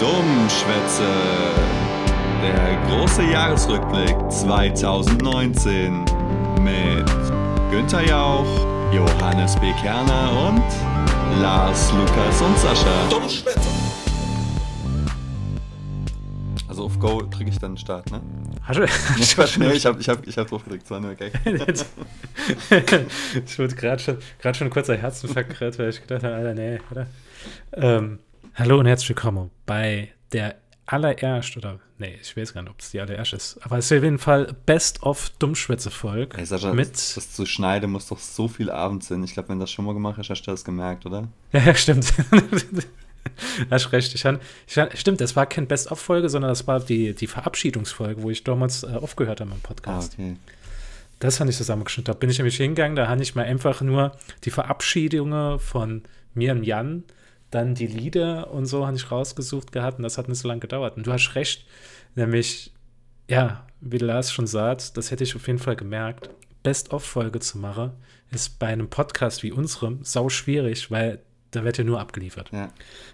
Dummschwätze. Der große Jahresrückblick 2019 mit Günther Jauch, Johannes B. Kerner und Lars, Lukas und Sascha. Dummschwätze. Also auf Go drücke ich dann Start, ne? Hast du, Nee, Quatsch, nee, ich habe ich hab, ich hab drauf gedrückt, das war nur Gag. ich wurde gerade schon, grad schon ein kurzer Herzinfarkt gekriegt, weil ich gedacht habe, Alter, nee, oder? Ähm, hallo und herzlich willkommen bei der allererst, oder nee, ich weiß gar nicht, ob es die allererst ist, aber es ist auf jeden Fall Best of Dummschwätze-Folge Ey, Sascha, mit, das, das zu schneiden muss doch so viel Abend sein. Ich glaube, wenn du das schon mal gemacht hast, hast du das gemerkt, oder? ja, stimmt. Hast recht. Ich han, ich han, stimmt, das war keine Best-of-Folge, sondern das war die, die Verabschiedungsfolge, wo ich damals äh, aufgehört habe im Ah, Podcast. okay. Das habe ich zusammengeschnitten. Da bin ich nämlich hingegangen, da habe ich mal einfach nur die Verabschiedungen von mir und Jan, dann die Lieder und so habe ich rausgesucht gehabt und das hat nicht so lange gedauert. Und du hast recht, nämlich, ja, wie Lars schon sagt, das hätte ich auf jeden Fall gemerkt, Best-of-Folge zu machen, ist bei einem Podcast wie unserem sau schwierig, weil da wird ja nur abgeliefert. Ja.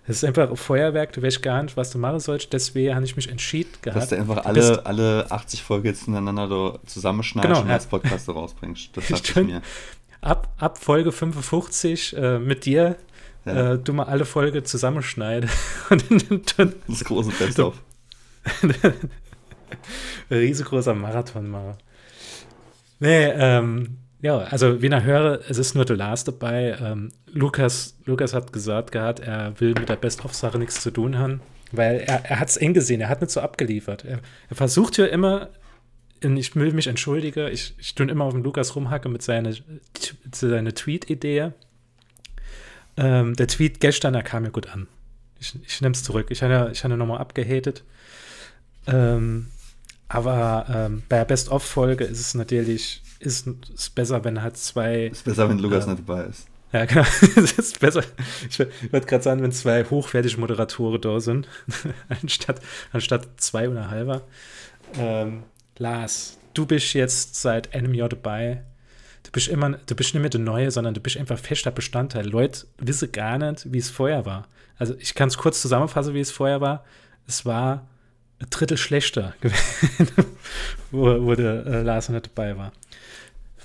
Das ist einfach ein Feuerwerk, du weißt gar nicht, was du machen sollst. Deswegen habe ich mich entschieden gehabt. Dass du einfach Du bist- alle, alle 80 Folgen jetzt hintereinander da zusammenschneidest Genau, und ja. als Podcast so rausbringst. Das dachte ich mir. ab, ab Folge 55 äh, mit dir Ja. äh, du mal alle Folge zusammenschneide und dann Das große Best-of. riesengroßer Marathon mache. Nee, ähm, ja, also wie ich höre, es ist nur der Lars dabei. Ähm, Lukas, Lukas hat gesagt gehabt, er will mit der Best-of-Sache nichts zu tun haben, weil er, er hat es eng gesehen, er hat nicht so abgeliefert. Er, er versucht ja immer, und ich will mich entschuldigen, ich, ich tue immer auf den Lukas rumhacke mit seiner seine Tweet-Idee. Ähm, der Tweet gestern, der kam mir gut an. Ich, ich nehme es zurück. Ich habe ich habe nochmal abgehatet. Ähm, aber ähm, bei der Best-of-Folge ist es natürlich ist, ist besser, wenn halt zwei. Ist besser, wenn Lukas Ja. nicht dabei ist. Ja, genau. es ist besser. Ich, wür- ich wollte gerade sagen, wenn zwei hochwertige Moderatoren da sind, anstatt, anstatt zwei oder halber. Ähm, Lars, du bist jetzt seit einem Jahr dabei. Du bist immer, du bist nicht mehr der Neue, sondern du bist einfach fester Bestandteil. Leute wissen gar nicht, wie es vorher war. Also ich kann es kurz zusammenfassen, wie es vorher war. Es war ein Drittel schlechter wo, wo der äh, Lars nicht dabei war.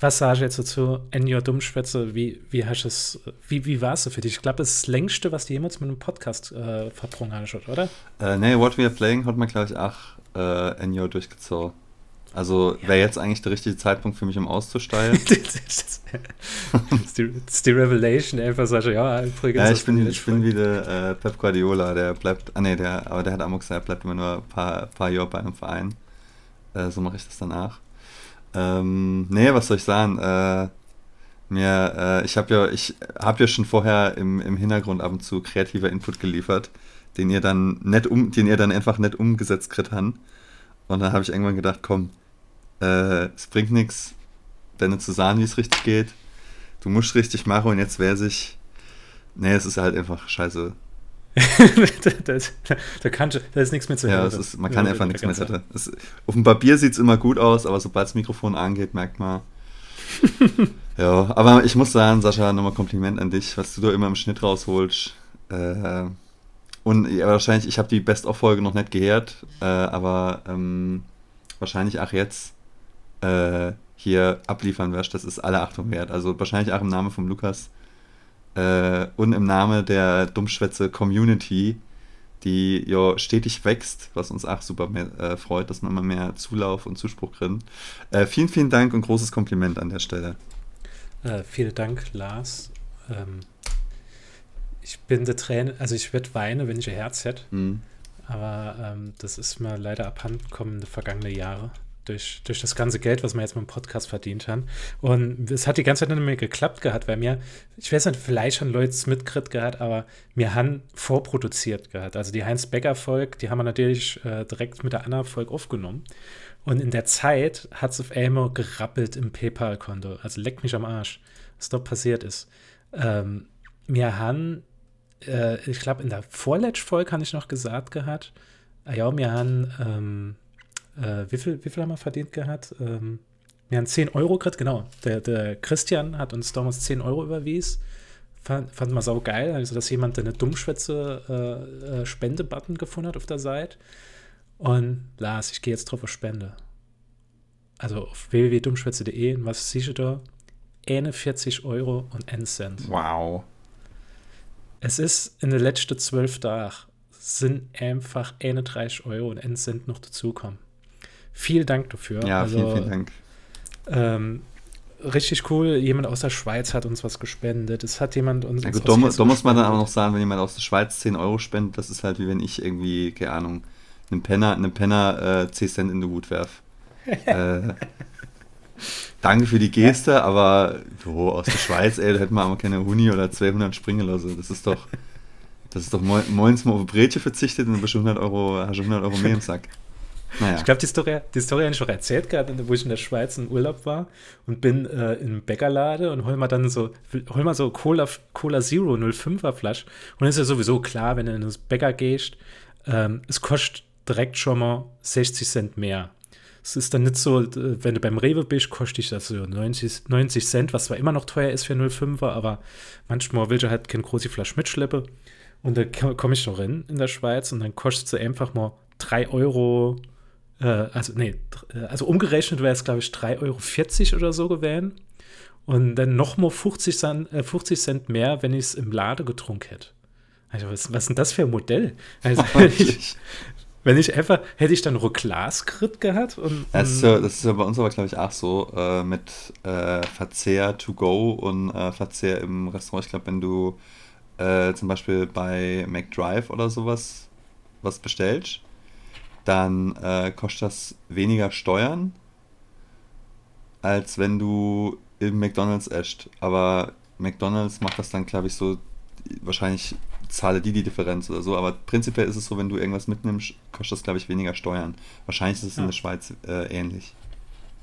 Was sagst du jetzt dazu? Enjo Dummschwätze, wie, wie hast es, wie, wie war es so für dich? Ich glaube, das ist das längste, was du jemals mit einem Podcast äh, verbrungen hast, oder? Äh, nee, What We Are Playing hat man, glaube ich, auch äh, Jahr durchgezogen. Also wäre jetzt eigentlich der richtige Zeitpunkt für mich, um auszusteigen. das, ist die, das ist die Revelation, einfach du, ja, übrigens. ja, ich bin, ich bin wie der äh, Pep Guardiola, der bleibt, ah nee, der, aber der hat Amok gesagt, er bleibt immer nur ein paar, paar Jahre bei einem Verein. Äh, so mache ich das danach. Ähm, nee, was soll ich sagen? Äh, mir, äh, ich habe ja, ich habe ja schon vorher im, im Hintergrund ab und zu kreativer Input geliefert, den ihr dann nicht um, den ihr dann einfach nicht umgesetzt kriegt han. Und dann habe ich irgendwann gedacht, komm, äh, es bringt nichts, deine zu sagen, wie es richtig geht. Du musst richtig machen und jetzt wäre sich. Nee, es ist halt einfach scheiße. da, ist- da, kann, da ist nichts mehr zu Ja, hören. es ist, man kann Ja, einfach da nichts mehr. Es, auf dem Papier sieht es immer gut aus, aber sobald das Mikrofon angeht, merkt man. ja, aber ich muss sagen, Sascha, nochmal Kompliment an dich, was du da immer im Schnitt rausholst. Äh, und ja, wahrscheinlich, ich habe die Best-of-Folge noch nicht gehört, äh, aber ähm, wahrscheinlich auch jetzt äh, hier abliefern wirst, das ist alle Achtung wert. Also wahrscheinlich auch im Namen von Lukas äh, und im Namen der Dummschwätze Community, die ja stetig wächst, was uns auch super mehr, äh, freut, dass wir immer mehr Zulauf und Zuspruch kriegen. Äh, vielen, vielen Dank und großes Kompliment an der Stelle. Äh, vielen Dank, Lars. Ähm, ich bin der Träne, also ich werde weinen, wenn ich ein Herz hätte. Mhm. Aber ähm, das ist mir leider abhanden gekommen vergangenen Jahre. Durch, durch das ganze Geld, was wir jetzt mit dem Podcast verdient haben. Und es hat die ganze Zeit nicht mehr geklappt gehabt, weil mir, ich weiß nicht, vielleicht haben Leute es mitgekriegt gehabt, aber wir haben vorproduziert gehabt. Also die Heinz-Becker-Folge, die haben wir natürlich äh, direkt mit der Anna-Folge aufgenommen. Und in der Zeit hat es auf einmal gerappelt im PayPal-Konto. Also leck mich am Arsch, was da passiert ist. Ähm, wir haben, äh, ich glaube, in der vorletzten Folge habe ich noch gesagt gehabt, ah ja, wir haben, ähm, äh, wie, viel, wie viel haben wir verdient gehabt? Ähm, wir haben 10 Euro gekriegt, genau. Der, der Christian hat uns damals 10 Euro überwiesen fand, fand man sau geil, also dass jemand eine Dummschwätze äh, äh, Spende-Button gefunden hat auf der Seite. Und Lars, ich gehe jetzt drauf auf Spende. Also auf www.dummschwätze.de, was siehst du da? 41 Euro und 1 Cent. Wow. Es ist in den letzten zwölf Tagen sind einfach 31 Euro und 1 Cent noch dazukommen. Vielen Dank dafür. Ja, also, vielen, vielen Dank. Ähm, richtig cool. Jemand aus der Schweiz hat uns was gespendet. Es hat jemand uns. Ja, gut, da, da muss man dann aber noch sagen, wenn jemand aus der Schweiz 10 Euro spendet, das ist halt wie wenn ich irgendwie, keine Ahnung, einem Penner, einem Penner äh, 10 Cent in den Hut werf. äh, danke für die Geste, aber so aus der Schweiz, ey, da hätten wir aber keine Huni oder 200 springen lassen. Das ist doch, das ist doch moins mal auf Brötchen verzichtet und dann bist du 100 Euro, hast du 100 Euro mehr im Sack. Naja. Ich glaube, die Story, die Story habe ich schon erzählt gerade, wo ich in der Schweiz in Urlaub war und bin äh, im Bäckerlade und hol mal dann so, hol mal so Cola, Cola Zero 05er Flasch. Und ist ja sowieso klar, wenn du in das Bäcker gehst, ähm, es kostet direkt schon mal 60 Cent mehr. Es ist dann nicht so, wenn du beim Rewe bist, kostet dich das so 90, 90 Cent, was zwar immer noch teuer ist für 05er, aber manchmal will du halt keine große Flasche mitschleppen. Und da komme ich noch rein in der Schweiz und dann kostet sie einfach mal 3 Euro äh, also nee, äh, also umgerechnet wäre es, glaube ich, 3,40 Euro oder so gewesen. Und dann nochmal 50 Cent, äh, 50 Cent mehr, wenn ich es im Lade getrunken hätte. Also, was, was ist denn das für ein Modell? Also, wenn ich, wenn ich einfach, hätte ich dann Glas-Crit gehabt? Und, das, ist ja, das ist ja bei uns aber, glaube ich, auch so äh, mit äh, Verzehr to go und äh, Verzehr im Restaurant. Ich glaube, wenn du äh, zum Beispiel bei McDrive oder sowas was bestellst, dann äh, kostet das weniger Steuern, als wenn du im McDonalds esst. Aber McDonalds macht das dann, glaube ich, so, wahrscheinlich zahle die die Differenz oder so. Aber prinzipiell ist es so, wenn du irgendwas mitnimmst, kostet das, glaube ich, weniger Steuern. Wahrscheinlich ist es ja. in der Schweiz äh, ähnlich.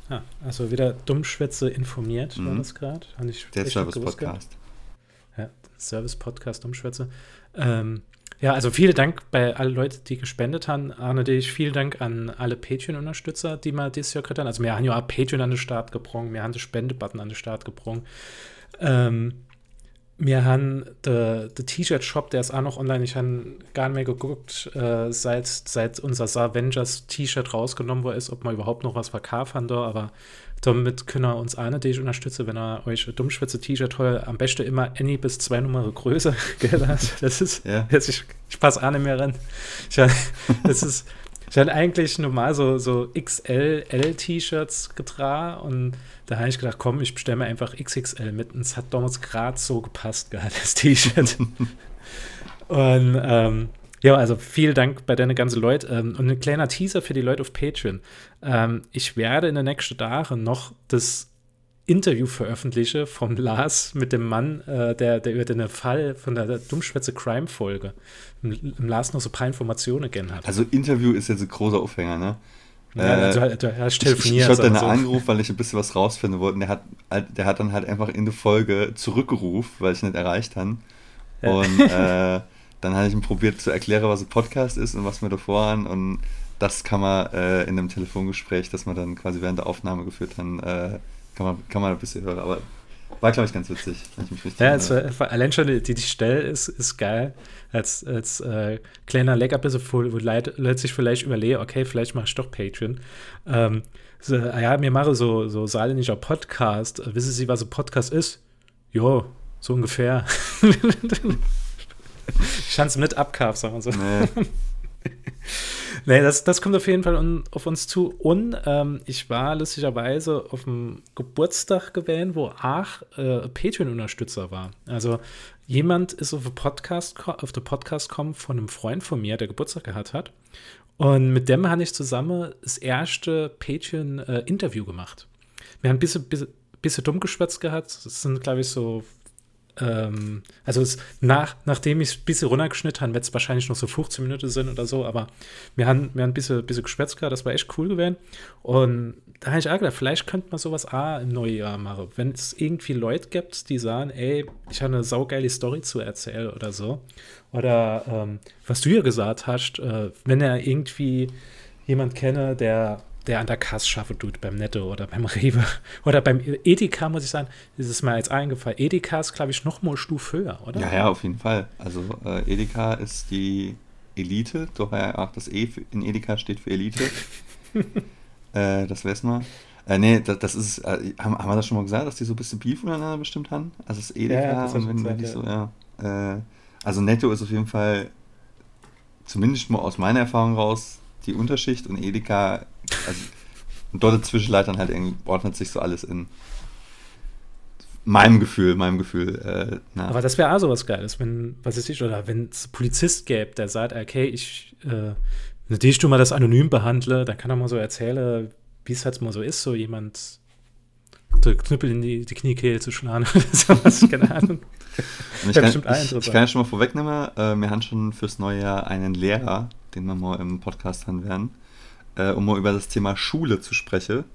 Ah, also wieder Dummschwätze informiert, mhm. war das gerade? Der Service-Podcast. Ja, Service-Podcast Dummschwätze. Ähm, ja, also vielen Dank bei allen Leuten, die gespendet haben. Arne, dich vielen Dank an alle Patreon-Unterstützer, die mal dieses Jahr gekriegt haben. Also wir haben ja auch Patreon an den Start gebrungen, wir haben den Spendebutton an den Start gebrungen. Ähm, wir haben den T-Shirt-Shop, der ist auch noch online. Ich habe gar nicht mehr geguckt, äh, seit, seit unser Avengers T-Shirt rausgenommen worden ist, ob man überhaupt noch was verkauft haben da. Aber damit können wir uns eine, die ich unterstütze, wenn er euch Dummschwätze-T-Shirt holt, am besten immer Any bis zwei Nummern größer. das ist, ja. jetzt, ich, ich passe auch nicht mehr ran. Ich, das ist, ich hatte eigentlich normal so, so XL-L-T-Shirts getragen und da habe ich gedacht, komm, ich bestelle mir einfach XXL mit und es hat damals gerade so gepasst, gerade das T-Shirt. und ähm, ja, also vielen Dank bei deinen ganzen Leuten. Ähm, und ein kleiner Teaser für die Leute auf Patreon. Ähm, ich werde in den nächsten Tagen noch das Interview veröffentlichen vom Lars mit dem Mann, äh, der, der über den Fall von der Dummschwätze Crime-Folge im, im Lars noch so ein paar Informationen gegeben hat. Also Interview ist jetzt ein großer Aufhänger, ne? Ja, äh, du, du hast telefoniert. Ich, ich hatte einen so. Anruf, weil ich ein bisschen was rausfinden wollte. Und der hat, der hat dann halt einfach in der Folge zurückgerufen, weil ich nicht erreicht habe. Ja. Und äh, dann habe ich ihm probiert zu erklären, was ein Podcast ist und was wir davor haben. Und das kann man äh, in einem Telefongespräch, das wir dann quasi während der Aufnahme geführt haben, äh, kann, man, kann man ein bisschen hören. Aber war, glaube ich, ganz witzig. Ich ja, es war, allein schon die, die Stelle ist, ist geil. Als, als äh, kleiner Leckerbissen, wo, Leute sich vielleicht überlegen, okay, vielleicht mache ich doch Patreon. Ähm, so, ah ja, mir mache so, so saarländischer Podcast. Wissen Sie, was ein Podcast ist? Jo, so ungefähr. ich kann es mit abkaufen, sagen wir so. Nee. nee, das, das kommt auf jeden Fall un, auf uns zu. Und ähm, ich war lustigerweise auf dem Geburtstag gewählt, wo Ach äh, Patreon-Unterstützer war. Also jemand ist auf, Podcast, auf den Podcast gekommen von einem Freund von mir, der Geburtstag gehabt hat. Und mit dem habe ich zusammen das erste Patreon-Interview äh, gemacht. Wir haben ein bisschen, bisschen, bisschen dumm geschwätzt gehabt. Das sind, glaube ich, so ähm, also es, nach, nachdem ich es ein bisschen runtergeschnitten habe, wird es wahrscheinlich noch so 15 Minuten sind oder so, aber wir haben, wir haben ein bisschen, bisschen geschwätzt gehabt, das war echt cool gewesen. Und da habe ich auch gedacht, vielleicht könnte man sowas auch im Neujahr machen. Wenn es irgendwie Leute gibt, die sagen, ey, ich habe eine saugeile Story zu erzählen oder so. Oder ähm, was du ja gesagt hast, äh, wenn er irgendwie jemand kenne, der der an der Kasse schafft tut, beim Netto oder beim Rewe oder beim Edeka, muss ich sagen, ist es mir jetzt eingefallen. Edeka ist, glaube ich, noch mal Stufe höher, oder? Ja, ja, auf jeden Fall. Also äh, Edeka ist die Elite, daher auch das E in Edeka steht für Elite. äh, das wissen wir. Äh, nee, das, das ist, äh, haben, haben wir das schon mal gesagt, dass die so ein bisschen Beef untereinander bestimmt haben? Also das Edeka ja, das und wenn, wenn die so, ja. Äh, also Netto ist auf jeden Fall, zumindest mal aus meiner Erfahrung raus, die Unterschicht und Edeka, also und dort dann halt irgendwie ordnet sich so alles in meinem Gefühl, meinem Gefühl. Äh, Aber das wäre auch so was Geiles, wenn, was ist ich, oder wenn es Polizist gäbe, der sagt, okay, ich, äh, wenn ich du mal das anonym behandle, dann kann er mal so erzählen, wie es halt mal so ist, so jemand der Knüppel in die, die Kniekehle zu schlagen oder sowas, keine Ahnung. ich, kann, ich, ich, kann ja schon mal vorwegnehmen, äh, wir haben schon fürs neue Jahr einen Lehrer, den wir mal im Podcast haben werden, äh, um mal über das Thema Schule zu sprechen.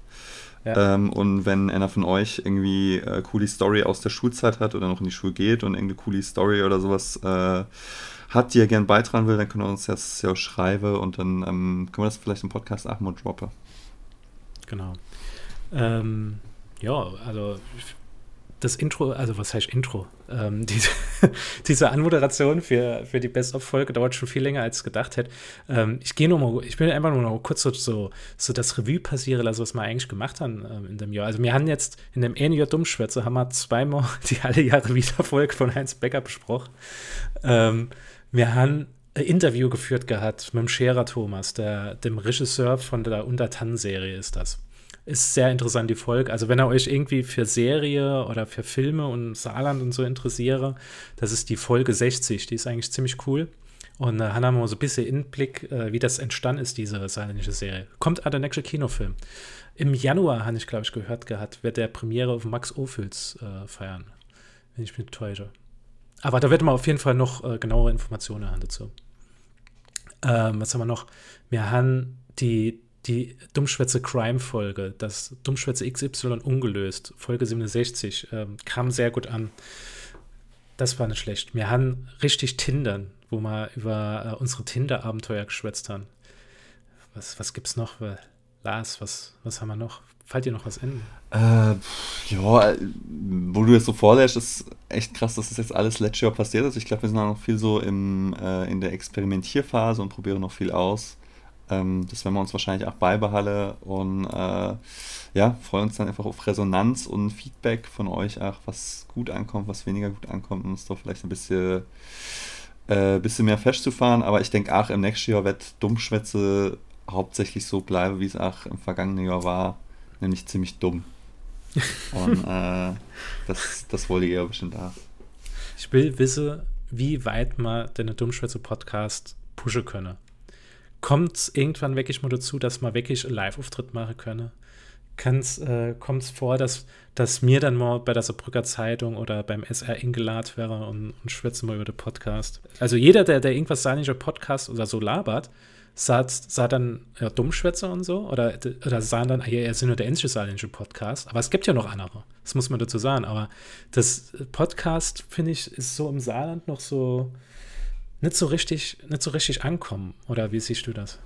Ja. Ähm, und wenn einer von euch irgendwie äh, coole Story aus der Schulzeit hat oder noch in die Schule geht und irgendeine coole Story oder sowas äh, hat, die er gerne beitragen will, dann können wir uns das ja schreiben und dann ähm, können wir das vielleicht im Podcast auch mal droppen. Genau. Ähm, ja, also das Intro, also was heißt Intro? Ähm, diese, diese Anmoderation für, für die Best-of-Folge dauert schon viel länger, als gedacht hätte. Ähm, ich gehe mal, ich will einfach nur noch kurz so, so, so das Revue passieren lassen, was wir eigentlich gemacht haben ähm, in dem Jahr. Also wir haben jetzt in dem Jahr Dummschwätze haben wir zweimal die alle Jahre wieder Folge von Heinz Becker besprochen. Ähm, wir haben ein Interview geführt gehabt mit dem Scherer Thomas, der, dem Regisseur von der Untertannen-Serie ist das ist sehr interessant, die Folge. Also, wenn ihr euch irgendwie für Serie oder für Filme und Saarland und so interessiere, das ist die Folge 60. Die ist eigentlich ziemlich cool. Und äh, haben wir so ein bisschen Inblick, äh, wie das entstanden ist, diese saarländische Serie. Kommt an der nächste Kinofilm. Im Januar, habe ich, glaube ich, gehört gehabt, wird der Premiere auf Max Ophüls äh, feiern. Wenn ich mich täusche. Aber da wird man auf jeden Fall noch äh, genauere Informationen haben dazu. Ähm, was haben wir noch? Wir haben die die Dummschwätze Crime-Folge, das Dummschwätze XY ungelöst, Folge 67, ähm, kam sehr gut an. Das war nicht schlecht. Wir haben richtig Tindern, wo wir über äh, unsere Tinder-Abenteuer geschwätzt haben. Was, was gibt's noch? Äh, Lars, was, was haben wir noch? Fällt dir noch was in? Äh, ja, wo du jetzt so vorlässt, ist echt krass, dass das jetzt alles letztes Jahr passiert ist. Ich glaube, wir sind auch noch viel so im, äh, in der Experimentierphase und probieren noch viel aus. Ähm, das werden wir uns wahrscheinlich auch beibehalten und äh, ja, freuen uns dann einfach auf Resonanz und Feedback von euch auch, was gut ankommt, was weniger gut ankommt, um uns doch vielleicht ein bisschen, äh, bisschen mehr festzufahren. Aber ich denke auch im nächsten Jahr wird Dummschwätze hauptsächlich so bleiben, wie es auch im vergangenen Jahr war, nämlich ziemlich dumm. Und äh, das, das wollte ihr bestimmt auch. Ich will wissen, wie weit man den Dummschwätze-Podcast pushen könne kommt es irgendwann wirklich mal dazu, dass man wirklich einen Live-Auftritt machen könne? Äh, Kommt es vor, dass, dass mir dann mal bei der Saarbrücker Zeitung oder beim SR eingeladen wäre und, und schwätze mal über den Podcast? Also jeder, der, der irgendwas seinischer Podcast oder so labert, sagt, sagt dann ja, Dummschwätze und so oder, oder sagen dann, ja, er ist nur der einzige saarländische Podcast. Aber es gibt ja noch andere, das muss man dazu sagen. Aber das Podcast, finde ich, ist so im Saarland noch so, nicht so richtig, nicht so richtig ankommen. Oder wie siehst du das?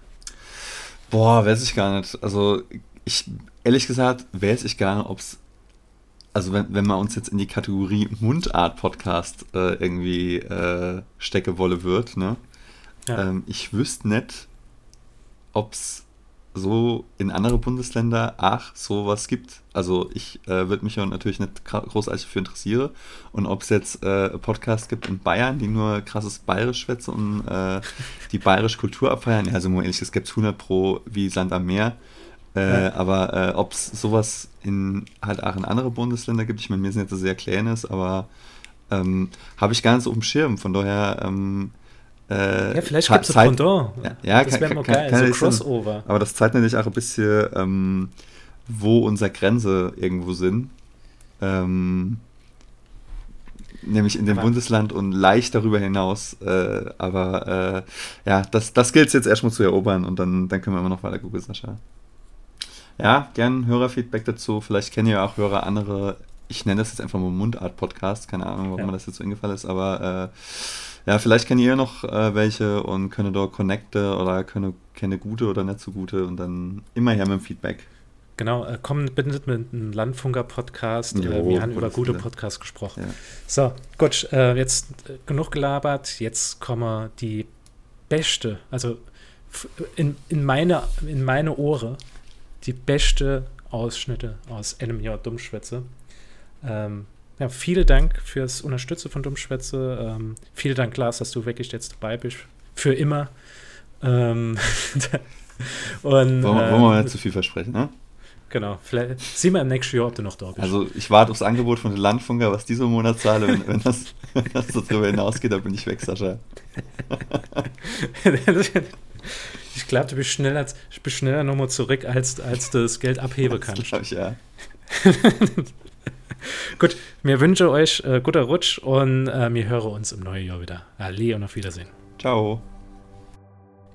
Boah, weiß ich gar nicht. Also ich, ehrlich gesagt, weiß ich gar nicht, ob es, also wenn, wenn man uns jetzt in die Kategorie Mundart-Podcast äh, irgendwie äh, stecke wolle wird, ne? Ja. Ähm, ich wüsste nicht, ob es so in andere Bundesländer ach sowas gibt. Also ich äh, würde mich ja natürlich nicht großartig dafür interessieren. Und ob es jetzt äh, Podcasts gibt in Bayern, die nur krasses Bayerisch schwätzen und äh, die bayerische Kultur abfeiern. Ja, also ehrlich, es gibt 100 pro wie Sand am Meer. Äh, ja. Aber äh, ob es sowas in halt auch in andere Bundesländer gibt, ich meine, mir sind jetzt sehr kleines, aber ähm, habe ich gar nicht so auf dem Schirm. Von daher ähm, äh, ja, vielleicht gibt es ein Pendant. Ja, ja das wäre mal geil, kann, so Crossover. Sein. Aber das zeigt natürlich auch ein bisschen, ähm, wo unsere Grenze irgendwo sind. Ähm, nämlich in dem aber Bundesland und leicht darüber hinaus. Äh, aber äh, ja, das, das gilt es jetzt erstmal zu erobern und dann, dann können wir immer noch weiter googeln, Sascha. Ja, gern Hörerfeedback dazu. Vielleicht kennen ja auch Hörer andere, ich nenne das jetzt einfach mal Mundart-Podcast, keine Ahnung, warum ja. mir das jetzt so eingefallen ist, aber äh, Ja, vielleicht kennt ihr noch äh, welche und könnt dort connecte oder könnt keine gute oder nicht so gute und dann immer her mit dem Feedback. Genau, äh, kommen bitte mit einem Landfunker-Podcast. Äh, wir haben über gute Podcasts gesprochen. Ja. So, gut, äh, jetzt äh, genug gelabert. Jetzt kommen die beste, also in, in, meine, in meine Ohren, die beste Ausschnitte aus einem Jahr Dummschwätze. Ähm, ja, vielen Dank fürs Unterstützen von Dummschwätze. Ähm, vielen Dank, Lars, dass du wirklich jetzt dabei bist. Für immer. Ähm, und, wollen, wir, wollen wir nicht zu viel versprechen, ne? Genau, vielleicht sieh mal im nächsten Jahr, ob du noch da bist. Also ich warte aufs Angebot von den Landfunker, was diese Monat zahle. Wenn, wenn, das, wenn das darüber hinausgeht, dann bin ich weg, Sascha. ich glaube, du bist schneller, bist schneller nochmal zurück, als, als du das Geld abheben kannst. Das ich, ja. Gut, mir wünsche euch äh, guter Rutsch und äh, wir hören uns im neuen Jahr wieder. Ali und auf Wiedersehen. Ciao.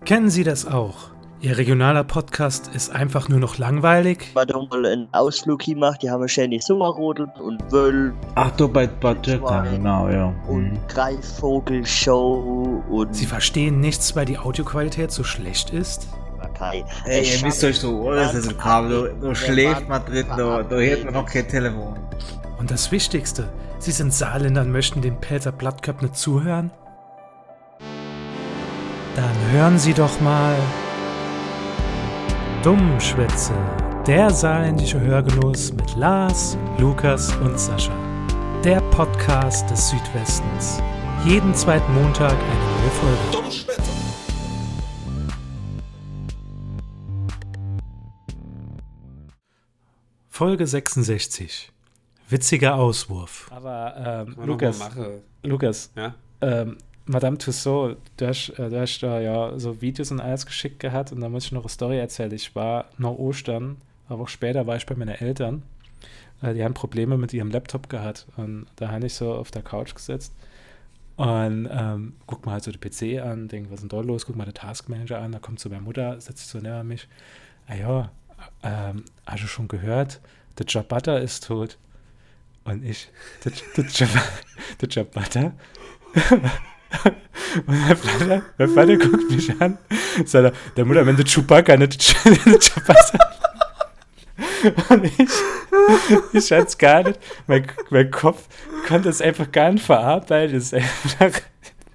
Kennen Sie das auch? Ihr regionaler Podcast ist einfach nur noch langweilig. Wir haben mal einen Ausflug gemacht, die haben ständig Sommerrodel und Wöll. Ach, du bei Bad genau, ja. Und mhm. Greifvogelshow und. Sie verstehen nichts, weil die Audioqualität so schlecht ist? Okay. Ey, ihr müsst euch so alles also Kabel, da, schläft man drin, da, da hört man noch kein Telefon. Und das Wichtigste, Sie sind Saarländer und möchten dem Pelzer Blattköpf nicht zuhören? Dann hören Sie doch mal. Dummschwätze, der saarländische Hörgenuss mit Lars, Lukas und Sascha. Der Podcast des Südwestens. Jeden zweiten Montag eine neue Folge. Dummschwätze. Folge 66. Witziger Auswurf. Aber ähm, Lukas, Lukas, ja? ähm, Madame Tussaud, du hast, äh, du hast da ja so Videos und alles geschickt gehabt und da muss ich noch eine Story erzählen. Ich war nach Ostern, aber auch später war ich bei meinen Eltern. Äh, die haben Probleme mit ihrem Laptop gehabt und da habe ich so auf der Couch gesetzt und ähm, guck mal halt so den PC an, denk, was ist denn da los? Guck mal den Taskmanager an, da kommt so meine Mutter, setzt sich so neben mich. Ah ja, ähm, hast schon gehört? Der Jabata ist tot. Und ich, der, der, der und mein Vater, mein Vater guckt mich an, sagt er, der Mutter, wenn du Chewbacca, nicht Chewbacca. Und ich, ich es gar nicht, mein, mein Kopf konnte es einfach gar nicht verarbeiten, es einfach,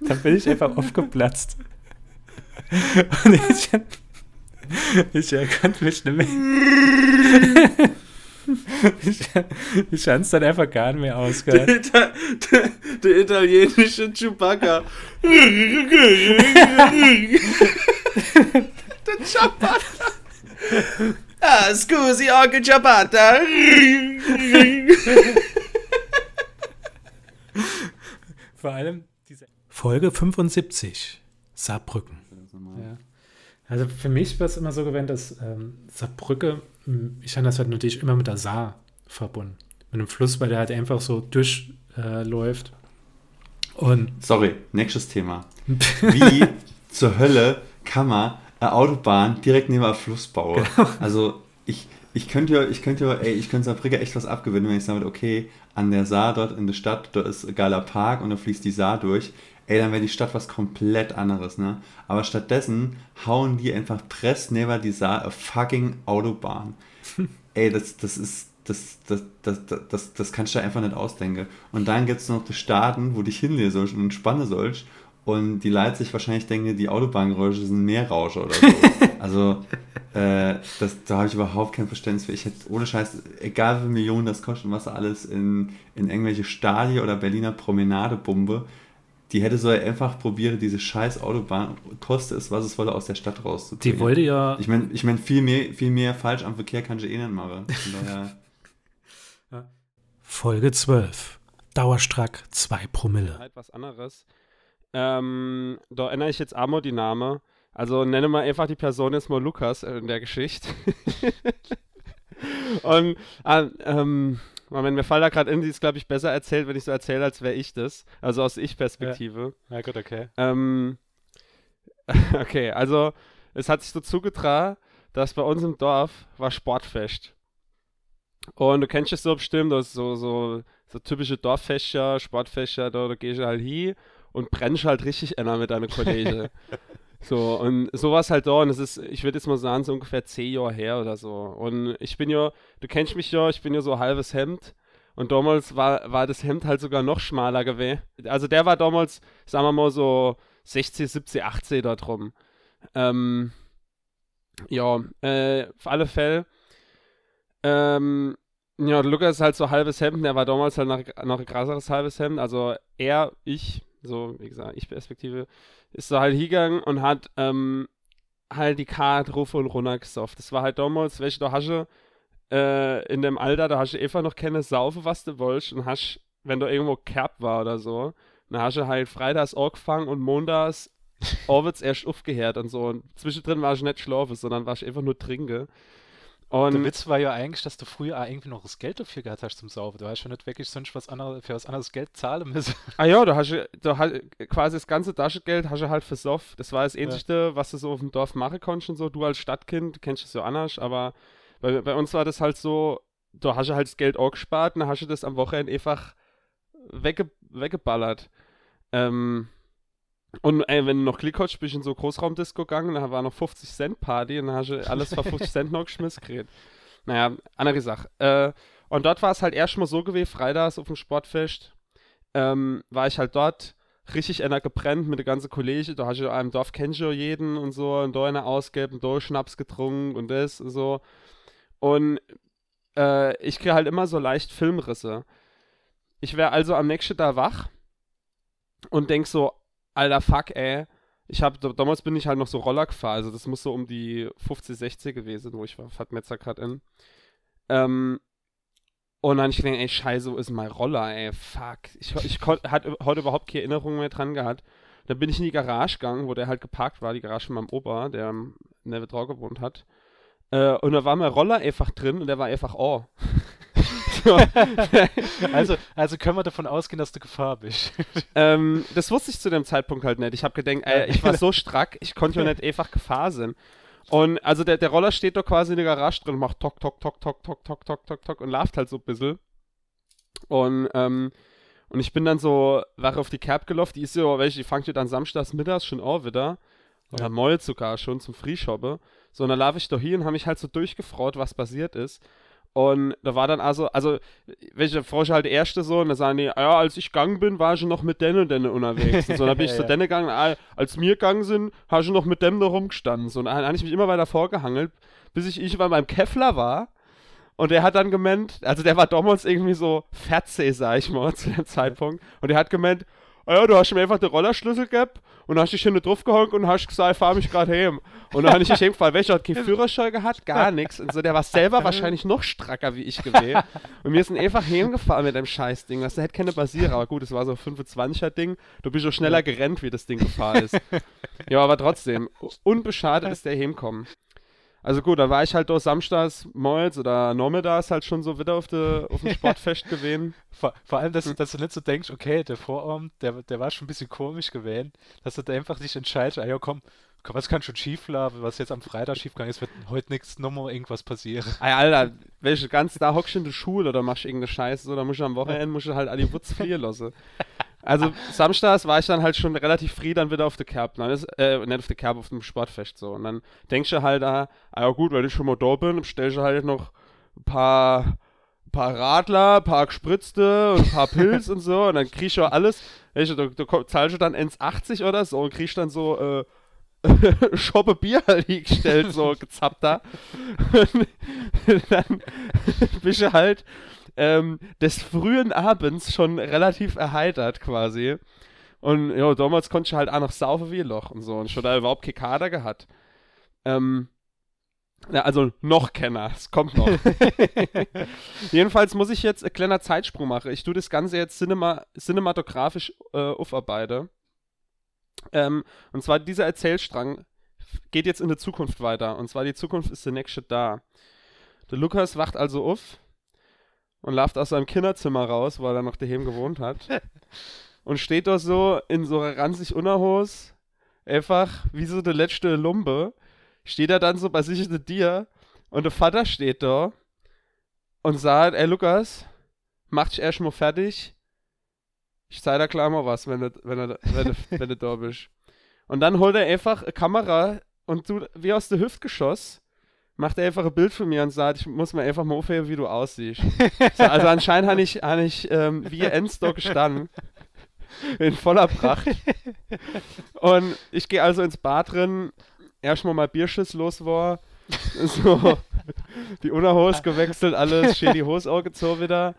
da bin ich einfach aufgeplatzt. Und ich, ich konnte mich nicht mehr. ich, ich kann es dann einfach gar nicht mehr ausgehört. Der, der, der italienische Chewbacca. der Ciabatta. Ah, scusi, Onkel Ciabatta. Vor allem diese Folge 75. Saarbrücken. Ja. Also für mich war es immer so gewesen, dass ähm, Saarbrücke ich habe das halt natürlich immer mit der Saar verbunden. Mit einem Fluss, weil der halt einfach so durchläuft. Äh, und Sorry, nächstes Thema. Wie zur Hölle kann man eine Autobahn direkt neben einem Fluss bauen? Genau. Also ich, ich könnte ja, ich könnte ja, ey, ich könnte Saarbrücke echt was abgewinnen, wenn ich sage, okay, an der Saar dort in der Stadt, da ist ein geiler Park und da fließt die Saar durch ey, dann wäre die Stadt was komplett anderes, ne? Aber stattdessen hauen die einfach press never Saar fucking Autobahn. ey, das, das ist, das, das, das, das, das kannst du einfach nicht ausdenken. Und dann gibt es noch die Staaten, wo dich hinlegen sollst und entspannen sollst. Und die Leute sich wahrscheinlich denken, die Autobahngeräusche sind Meerrausche oder so. also, äh, das, da habe ich überhaupt kein Verständnis für. Ich hätte ohne Scheiß, egal wie viele Millionen das kostet und was alles in, in irgendwelche Stadien oder Berliner Promenadebombe, die hätte so einfach probiert, diese scheiß Autobahn, koste es, was es wolle, aus der Stadt rauszukriegen. Die wollte ja. Ich meine, ich mein, viel, mehr, viel mehr falsch am Verkehr kann ich eh nicht machen. Folge 12. Dauerstrack 2 Promille. Halt was anderes. Ähm, da erinnere ich jetzt Amo die Name. Also nenne mal einfach die Person jetzt mal Lukas in der Geschichte. Und äh, ähm, Moment, mir fallen da gerade in, sie ist, glaube ich, besser erzählt, wenn ich so erzähle, als wäre ich das. Also aus Ich-Perspektive. Ja. ja, gut, okay. Ähm, okay, also es hat sich so zugetragen, dass bei uns im Dorf war Sportfest. Und du kennst es so bestimmt, das ist so, so, so typische Dorffächer, Sportfächer, da, da gehst du halt hin und brennst halt richtig einer mit deiner Kollege. so, und sowas halt da, und es ist, ich würde jetzt mal sagen, so ungefähr zehn Jahre her oder so. Und ich bin ja, du kennst mich ja, ich bin ja so halbes Hemd. Und damals war, war das Hemd halt sogar noch schmaler gewesen. Also der war damals, sagen wir mal so 60, 70, 80 da drum. Ähm, ja, äh, auf alle Fälle. Ähm, ja, Lukas ist halt so halbes Hemd, der war damals halt noch, noch ein krasseres halbes Hemd. Also er, ich, so wie gesagt, ich Perspektive, ist so halt hingegangen und hat ähm, halt die Karte rauf und runter gesofft. Das war halt damals, welche da hast du äh, in dem Alter, da hast du einfach noch keine Saufe, was du wolltest und hast, wenn du irgendwo Kerb war oder so, dann hast du halt freitags angefangen und montags abends erst aufgehört und so. Und zwischendrin war ich nicht schlafen, sondern war ich einfach nur trinken. Und der Witz war ja eigentlich, dass du früher auch irgendwie noch das Geld dafür gehabt hast zum Saufen. Du hast schon nicht wirklich sonst was anderes, für was anderes Geld zahlen müssen. Ah ja, du hast, du hast quasi das ganze Taschengeld hast du halt für Soft. Das war das Einzige, ja. was du so auf dem Dorf machen konntest und so. Du als Stadtkind kennst es so anders, aber bei, bei uns war das halt so, du hast halt das Geld auch gespart und dann hast du das am Wochenende einfach wegge weggeballert. Ähm, und ey, wenn du noch Glück hast, bist du in so Großraumdisco gegangen, da war noch 50 Cent Party und dann hast du alles für 50 Cent noch geschmissen gekriegt. Naja, andere Sache. Äh, und dort war es halt erstmal so gewesen, freitags auf dem Sportfest, ähm, war ich halt dort richtig einer gebrennt mit der ganzen Kollege. Da hast du einem Dorf kennst du jeden und so, und da einer ausgegeben, da Schnaps getrunken und das und so. Und äh, ich kriege halt immer so leicht Filmrisse. Ich wäre also am nächsten Tag wach und denk so, alter Fuck, ey. Ich habe damals bin ich halt noch so Roller gefahren, also das muss so um die 50, 60 gewesen, wo ich war, Fat Metzer gerade in. Ähm, und dann ich gedacht, ey, scheiße, wo ist mein Roller, ey, fuck. Ich, ich hatte heute überhaupt keine Erinnerung mehr dran gehabt. Dann bin ich in die Garage gegangen, wo der halt geparkt war, die Garage von meinem Opa, der in Nevedrau gewohnt hat. Äh, und da war mein Roller einfach drin und der war einfach oh. also, also können wir davon ausgehen, dass du Gefahr bist. ähm, das wusste ich zu dem Zeitpunkt halt nicht. Ich habe gedacht, äh, ich war so strack, ich konnte ja nicht einfach Gefahr sein. Und also der, der Roller steht doch quasi in der Garage drin und macht tok, tok, tok, tok, tok, tok, tok, tok, tok und lauft halt so ein bisschen. Und, ähm, und ich bin dann so wach auf die Kerb gelaufen, die ist ja, welche, die fangt dann samstags mittags schon auch wieder. Oder ja. Moll sogar schon zum Freeshoppe. So, und dann laufe ich doch hier und habe mich halt so durchgefraut, was passiert ist. Und da war dann also, also, welche Frau halt der erste so, und da sagen die, ja, als ich gegangen bin, war ich noch mit denen und denen unterwegs. Und so, dann bin ich zu denen gegangen, ah, als mir gegangen sind, habe ich noch mit dem da rumgestanden. So, und dann habe ich mich immer weiter vorgehangelt, bis ich irgendwann beim Keffler war. Und der hat dann gemeint, also der war damals irgendwie so 14, sag ich mal, zu dem Zeitpunkt. Und der hat gemeint, ja, du hast mir einfach den Rollerschlüssel gegeben und dann hast dich hinten drauf gehangen und hast gesagt, ich fahr mich gerade heim. Und dann habe ich dich gefragt, welcher hat keinen Führerschein gehabt? Gar nichts. Und so, der war selber wahrscheinlich noch stracker wie ich gewesen. Und wir sind einfach heimgefahren mit dem Scheißding. Das hätte keine Basierer, aber gut, es war so ein 25er Ding. Du bist schon schneller gerannt, wie das Ding gefahren ist. Ja, aber trotzdem, unbeschadet ist der heimkommen. Also gut, da war ich halt doch samstags morgens oder nachmittags halt schon so wieder auf, de, auf dem Sportfest gewesen. Vor, vor, allem, dass, dass, du nicht so denkst, okay, der Vorarm, der, der war schon ein bisschen komisch gewesen, dass du da einfach nicht entscheidest, ah ja komm, komm, was kann schon schief laufen, was jetzt am Freitag schief gegangen ist, wird heute nichts nochmal irgendwas passieren. Ey, Alter, welche ganze da hockst du in der Schule oder machst irgendeine Scheiße, so, da musst du am Wochenende musst du halt an die Wutz fliehen lassen. Also samstags war ich dann halt schon relativ früh dann wieder auf der Kerb. Dann ist, äh, nicht auf der Kerb, auf dem Sportfest so. Und dann denkst du halt, ah, ah ja gut, wenn ich schon mal da bin, stellst du halt noch ein paar, paar Radler, ein paar Gespritzte und ein paar Pilz und so. Und dann kriegst du alles. Weißt du, du, du zahlst du dann 1,80 oder so und kriegst dann so, äh, Schoppe Bier halt gestellt, so gezappt da. dann bist du halt ähm, des frühen Abends schon relativ erheitert quasi. Und ja, damals konnte ich halt auch noch saufen wie ein Loch und so. Und schon da überhaupt keine Kader gehabt. Ähm, ja, also noch Kenner, es kommt noch. Jedenfalls muss ich jetzt ein kleiner Zeitsprung machen. Ich tue das Ganze jetzt cinema cinematografisch äh, aufarbeite. Ähm, und zwar dieser Erzählstrang geht jetzt in die Zukunft weiter. Und zwar die Zukunft ist der nächste da. Der Lukas wacht also auf und läuft aus seinem Kinderzimmer raus, weil er noch daheim gewohnt hat. und steht da so in so einer ranzig Unterhose, einfach wie so der letzte Lumpe, steht er dann so bei sich in dir und der Vater steht da und sagt, ey Lukas, mach dich erstmal fertig, Ich zeig dir gleich mal was, wenn du, wenn du, wenn du, wenn du da bist. Und dann holt er einfach eine Kamera und du, wie aus der Hüfte macht er einfach ein Bild von mir und sagt, ich muss mir einfach mal aufheben, wie du aussiehst. so, also anscheinend habe ich, hab ich ähm, wie Endstock gestanden. In voller Pracht. Und ich gehe also ins Bad drin, erstmal mal Bierschiss los war. So, die Unterhose gewechselt, alles, schön die Hose auch gezogen wieder.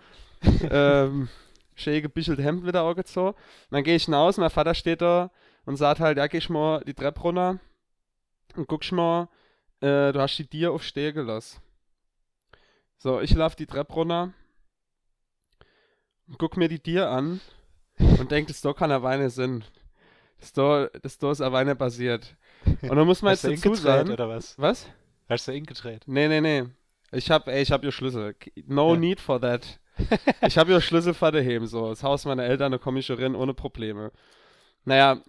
Ähm, schön gebichelt Hemd wieder auch gezogen. Dann gehe ich hinaus, mein Vater steht da und sagt halt, ja, geh ich mal die Treppe runter und guckst mal, äh, du hast die Dir auf Stehen gelassen. So, ich lauf die Treppe runter und guck mir die Dir an und denk, das da kann er Weine sind. Das da, das da ist Weine basiert. Und dann muss man jetzt dazu sagen. oder was? Was? Hast du ihn gedreht? Nee, nee, nee. Ich hab, ey, ich hab ihr Schlüssel. No Ja. need for that. ich hab ihr Schlüssel vor daheim, so. Das Haus meiner Eltern, da komme ich rein ohne Probleme. Naja,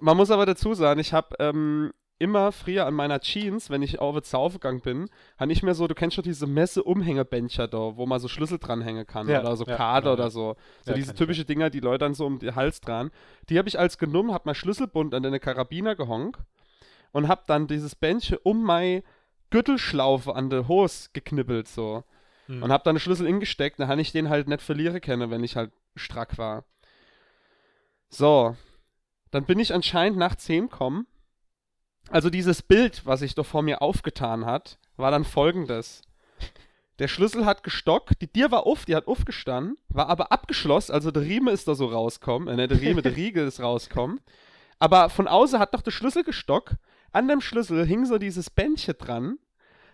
man muss aber dazu sagen, ich hab ähm, immer früher an meiner Jeans, wenn ich auf gegangen bin, habe ich mir so, du kennst schon diese Messe-Umhängebändcher da, wo man so Schlüssel dranhängen kann Ja, oder so ja, Kader genau, oder ja. so. So Ja, diese typische Dinger, die Leute dann so um den Hals dran. Die habe ich als genommen, hab mein Schlüsselbund an den Karabiner gehonkt und hab dann dieses Bändchen um meine Gürtelschlaufe an der Hose geknibbelt so. Hm. Und hab dann den Schlüssel ingesteckt, dann habe ich den halt nicht verlieren können, wenn ich halt strack war. So. Dann bin ich anscheinend nach 10 gekommen. Also dieses Bild, was sich doch vor mir aufgetan hat, war dann folgendes. Der Schlüssel hat gestockt, die Tür war auf, die hat aufgestanden, war aber abgeschlossen, also der Riemen ist da so rauskommen, äh, nicht der Riemen, der Riegel ist rauskommen. Aber von außen hat doch der Schlüssel gestockt, an dem Schlüssel hing so dieses Bändchen dran.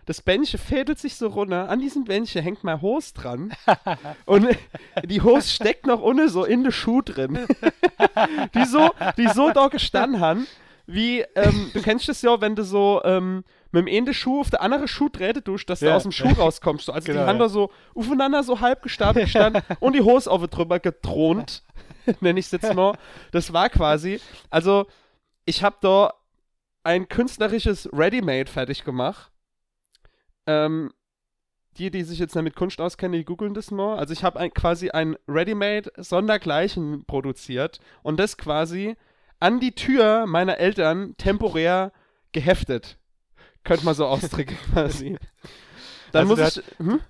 Das Bändchen fädelt sich so runter, an diesem Bändchen hängt mein Hose dran. und die Hose steckt noch ohne so in den Schuh drin. die so, die so da gestanden haben, wie, ähm, du kennst das ja, wenn du so ähm, mit dem einen Schuh auf der andere Schuh trete tust, dass du Ja. aus dem Schuh rauskommst. So. Also Genau, die haben da so aufeinander so halb gestapelt gestanden und die Hose auf drüber getront, nenne ich es jetzt mal. Das war quasi, also ich habe da ein künstlerisches Ready-Made fertig gemacht. Ähm, die, die sich jetzt mit Kunst auskennen, die googeln das mal. Also ich habe ein, quasi ein Ready-Made Sondergleichen produziert und das quasi an die Tür meiner Eltern temporär geheftet. Könnte man so ausdrücken quasi. Dann Also muss der ich. Hm?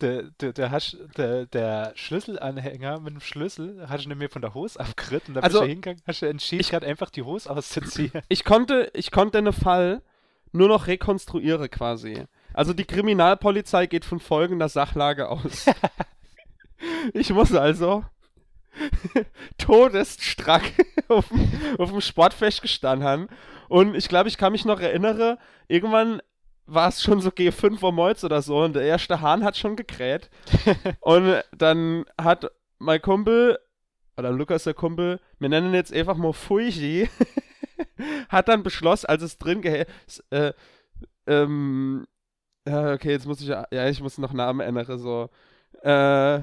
Der, der, der, hast, der, der Schlüsselanhänger mit dem Schlüssel hast du mir von der Hose abgeritten und dann Also, bist du hingegangen, hast du entschieden, ich- gerade einfach die Hose auszuziehen. ich konnte, ich konnte den Fall nur noch rekonstruieren quasi. Also die Kriminalpolizei geht von folgender Sachlage aus. ich muss also todesstrack auf, dem- auf dem Sportfest gestanden haben. Und ich glaube, ich kann mich noch erinnern, irgendwann war es schon so G5 Uhr morgens oder so und der erste Hahn hat schon gekräht. und dann hat mein Kumpel, oder Lukas der Kumpel, wir nennen ihn jetzt einfach mal Fuji, hat dann beschlossen, als es drin gehe, s- äh, ähm, ja, okay, jetzt muss ich, ja, ja, ich muss noch Namen ändern, so, äh,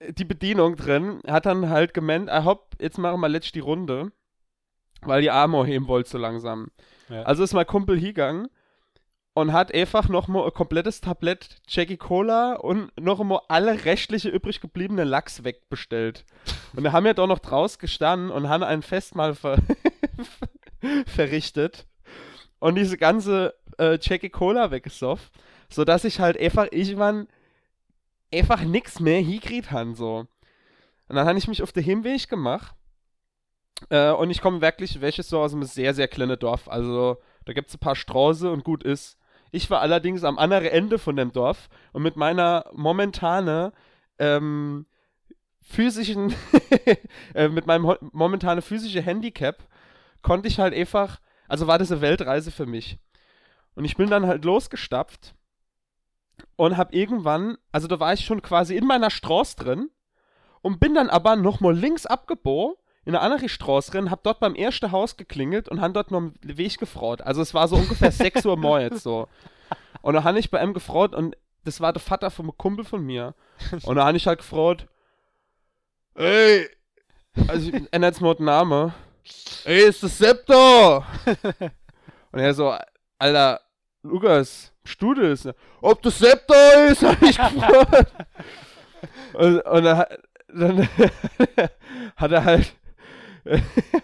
die Bedienung drin, hat dann halt gemeint, ah, hopp, jetzt machen wir letzt die Runde, weil die Arme heben wollte so langsam. Ja. Also ist mein Kumpel hingegangen und hat einfach nochmal ein komplettes Tablett Jackie Cola und noch einmal alle restliche übrig gebliebene Lachs wegbestellt. Und da haben wir doch noch draus gestanden und haben ein Festmahl ver verrichtet und diese ganze äh, Jackie Cola weggesoffen, sodass ich halt einfach irgendwann einfach nix mehr hingekriegt han so. Und dann habe ich mich auf den Hinweg gemacht äh, und ich komme wirklich welches so aus einem sehr, sehr kleinen Dorf. Also da gibt es ein paar Straße und gut ist. Ich war allerdings am anderen Ende von dem Dorf und mit meiner momentane ähm, physischen, äh, mit meinem momentane physische Handicap konnte ich halt einfach, also war das eine Weltreise für mich. Und ich bin dann halt losgestapft und hab irgendwann, also da war ich schon quasi in meiner Straße drin und bin dann aber nochmal links abgebogen in eine andere Straße drin, hab dort beim ersten Haus geklingelt und han dort noch einen Weg gefraut. Also es war so ungefähr 6 Uhr morgens so. Und da han ich bei ihm gefraut und das war der Vater von einem Kumpel von mir. Und da han ich halt gefraut, ey, also ich ändere jetzt mal den Namen. Ey, ist das Sepp da? und er so, Alter, Lukas, Studis, ob das Sepp da ist, hab ich gefragt. und, und dann, hat- dann hat er halt,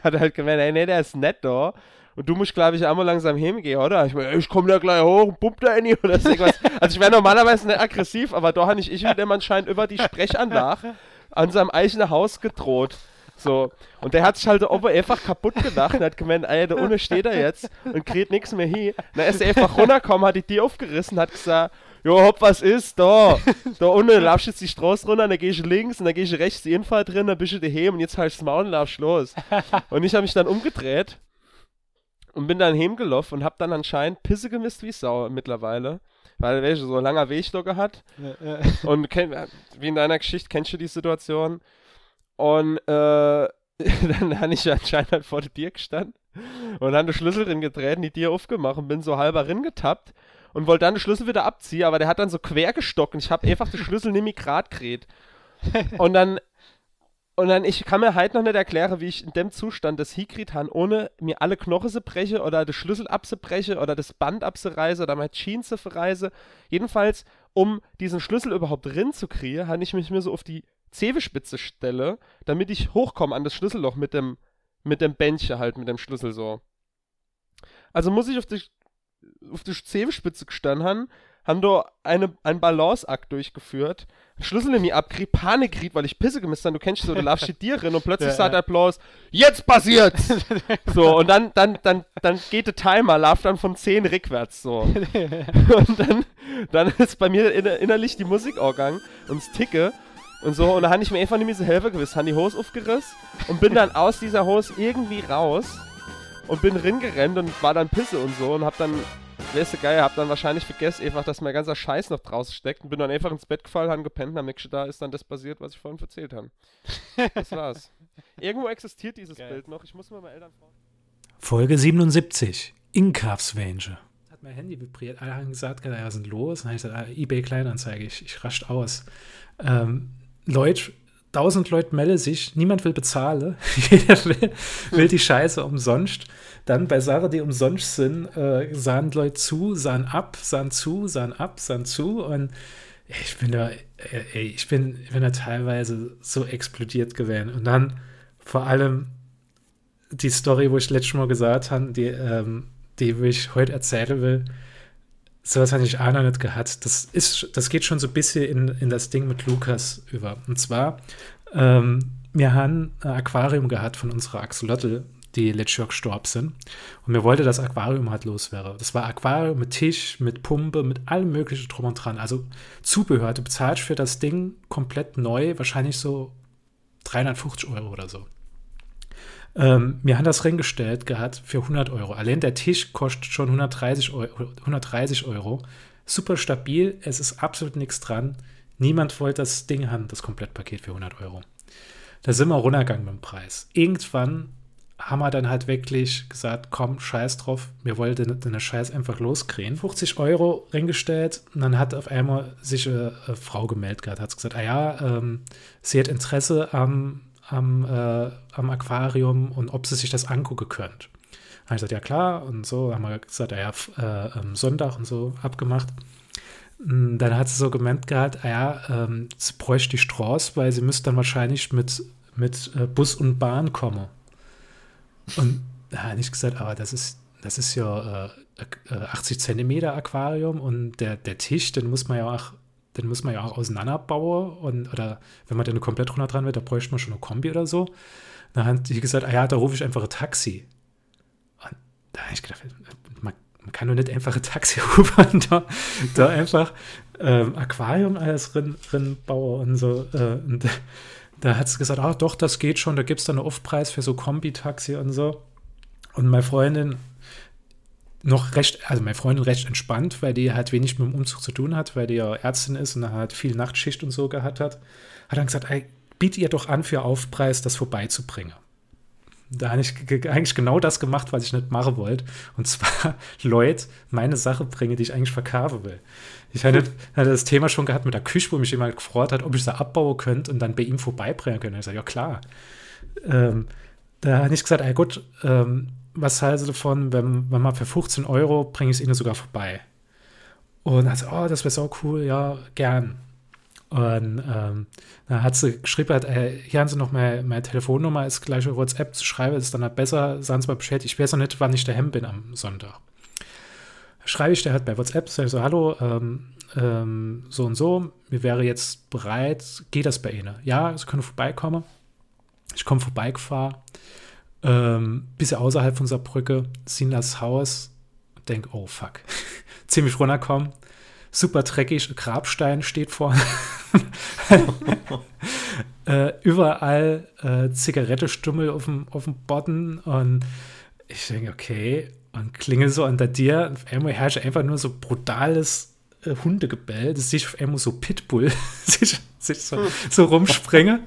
hat er halt gemeint, ey, nee, der ist nett da. Und du musst, glaube ich, einmal langsam hingehen, oder? Ich meine, ich komme da gleich hoch und pump da in die oder irgendwas. Also ich wäre normalerweise nicht aggressiv, aber da habe ich ich dem anscheinend über die Sprechanlage an seinem eigenen Haus gedroht. So. Und der hat sich halt oben einfach kaputt gedacht und hat gemeint, ey, da unten steht er jetzt und kriegt nichts mehr hin. Dann ist er einfach runtergekommen, hat die Tür aufgerissen, hat gesagt, jo, hopp, was ist, da, da unten, laufst jetzt die Straße runter, dann gehst du links und dann gehst du rechts die Infahrt drin, dann bist du daheim und jetzt halt das Maul und laufst los. Und ich habe mich dann umgedreht und bin dann heimgelaufen und hab dann anscheinend Pisse gemisst wie Sau mittlerweile. Weil, du, so ein langer Weg da gehabt. Und kenn, wie in deiner Geschichte kennst du die Situation. Und äh, dann habe ich anscheinend halt vor der Tür gestanden und dann den Schlüssel drin getreten, die Tür aufgemacht und bin so halber rin getappt und wollte dann den Schlüssel wieder abziehen, aber der hat dann so quer gestockt und ich habe einfach den Schlüssel nämlich grad gerät. Und dann und dann, ich kann mir halt noch nicht erklären, wie ich in dem Zustand das hinkriegt habe, ohne mir alle Knochen zu brechen oder den Schlüssel abzubrechen oder das Band abzureißen oder mein Jeans zu verreisen. Jedenfalls, um diesen Schlüssel überhaupt drin zu kriegen, habe ich mich mir so auf die Zehwespitze stelle, damit ich hochkomme an das Schlüsselloch mit dem, mit dem Bändchen halt, mit dem Schlüssel so. Also muss ich auf die, auf die Zehwespitze gestanden haben, haben da eine, einen Balanceakt durchgeführt, Schlüssel in mir abkriegt, Panik kriegt, weil ich Pisse gemisst habe. Du kennst so, du laufst dir rein und plötzlich ja, sagt ja. Applaus, jetzt passiert's! so, und dann, dann, dann, dann geht der Timer, lauf dann von 10 rückwärts, so. und dann, dann ist bei mir innerlich die Musik gegangen und das Ticke und so, und da habe ich mir einfach nicht mehr so helfen gewiss, habe die Hose aufgerissen und bin dann aus dieser Hose irgendwie raus und bin ringerannt und war dann Pisse und so und hab dann Weißt du, geil, hab dann wahrscheinlich vergessen, einfach, dass mein ganzer Scheiß noch draußen steckt und bin dann einfach ins Bett gefallen, hab gepennt und am nächsten Tag ist dann das passiert, was ich vorhin erzählt habe. Das war's. Irgendwo existiert dieses geil. Bild noch, ich muss mir mal Eltern fragen. Folge 77, Inkapsvange. Hat mein Handy vibriert, alle haben gesagt, ja, was ist los? Und dann habe ich gesagt, ah, eBay Kleinanzeige, ich, ich rascht aus. Ähm, Leute, tausend Leute melden sich, niemand will bezahlen, jeder will, will die Scheiße umsonst. Dann bei Sachen, die umsonst sind, äh, sahen Leute zu, sahen ab, sahen zu, sahen ab, sahen zu und ich bin da, ey, ich bin, bin da teilweise so explodiert gewesen. Und dann vor allem die Story, wo ich letztes Mal gesagt habe, die, ähm, die ich heute erzählen will, sowas hatte ich auch noch nicht gehabt. Das, ist, das geht schon so ein bisschen in, in das Ding mit Lukas über. Und zwar, ähm, wir haben ein Aquarium gehabt von unserer Axolotl die letztes Jahr gestorben sind. Und mir wollte das Aquarium halt loswerden. Das war Aquarium mit Tisch, mit Pumpe, mit allem möglichen drum und dran. Also Zubehör. Du bezahlst für das Ding komplett neu, wahrscheinlich so 350 Euro oder so. Ähm, wir haben das reingestellt gehabt für 100 Euro. Allein der Tisch kostet schon 130 Euro. 130 Euro. Super stabil, es ist absolut nichts dran. Niemand wollte das Ding haben, das Komplettpaket für 100 Euro. Da sind wir runtergegangen mit dem Preis. Irgendwann haben wir dann halt wirklich gesagt, komm, scheiß drauf, wir wollen den, den Scheiß einfach loskriegen. 50 Euro reingestellt und dann hat auf einmal sich eine, Frau gemeldet gehabt, hat gesagt, ah ja, ähm, sie hat Interesse am, am, äh, am Aquarium und ob sie sich das angucken könnte. Dann habe ich gesagt, ja klar, und so haben wir gesagt, ja, äh, am Sonntag und so abgemacht. Dann hat sie so gemeint gehabt, ah ja, ähm, sie bräuchte die Straße, weil sie müsste dann wahrscheinlich mit, mit äh, Bus und Bahn kommen. Und da habe ich gesagt, aber das ist, das ist ja äh, 80 äh, Zentimeter Aquarium und der, der Tisch, den muss man ja auch, den muss man ja auch auseinanderbauen und oder wenn man den komplett runter dran wird, da bräuchte man schon eine Kombi oder so. Dann hat die gesagt, ah ja, da rufe ich einfach ein Taxi. Und da habe ich gedacht, man, man kann doch nicht einfach ein Taxi rufen da, da einfach ähm, Aquarium alles drin, drin bauen und so. Äh, und da hat sie gesagt, ach doch, das geht schon, da gibt es dann einen Aufpreis für so Kombi-Taxi und so. Und meine Freundin noch recht, also meine Freundin recht entspannt, weil die halt wenig mit dem Umzug zu tun hat, weil die ja Ärztin ist und halt viel Nachtschicht und so gehabt hat, hat dann gesagt, ey, biet ihr doch an, für Aufpreis das vorbeizubringen. Da habe ich eigentlich genau das gemacht, was ich nicht machen wollte. Und zwar Leute meine Sache bringen, die ich eigentlich verkaufen will. Ich hatte, hatte, das Thema schon gehabt mit der Küche, wo mich jemand gefreut hat, ob ich sie abbauen könnte und dann bei ihm vorbeibringen könnte. Ich sage, ja klar. Ähm, da habe ich gesagt, ey gut, ähm, was halten davon, wenn, wenn man für 15 Euro bringe ich es Ihnen sogar vorbei. Und also, oh, das wäre so cool, ja, gern. Und ähm, da hat sie geschrieben, hat, äh, hier haben sie noch meine, meine Telefonnummer, ist gleich über WhatsApp zu schreiben, ist dann halt besser, sagen sie mal Bescheid, ich weiß noch nicht, wann ich daheim bin am Sonntag. Schreibe ich der halt bei WhatsApp, sage so, hallo, ähm, ähm, so und so, mir wäre jetzt bereit, geht das bei Ihnen? Ja, Sie können vorbeikommen. Ich komme vorbeigefahren, ähm, bisschen außerhalb von Saarbrücke, das Haus, denke, oh fuck, ziemlich runterkommen, super dreckig, Grabstein steht vorne. äh, überall äh, Zigarettestummel auf dem, auf dem Boden und ich denke, okay, und klingel so an der Dir. Auf einmal herrscht einfach nur so brutales äh, Hundegebell. Das ich auf einmal so Pitbull sich, sich so, so rumspringe.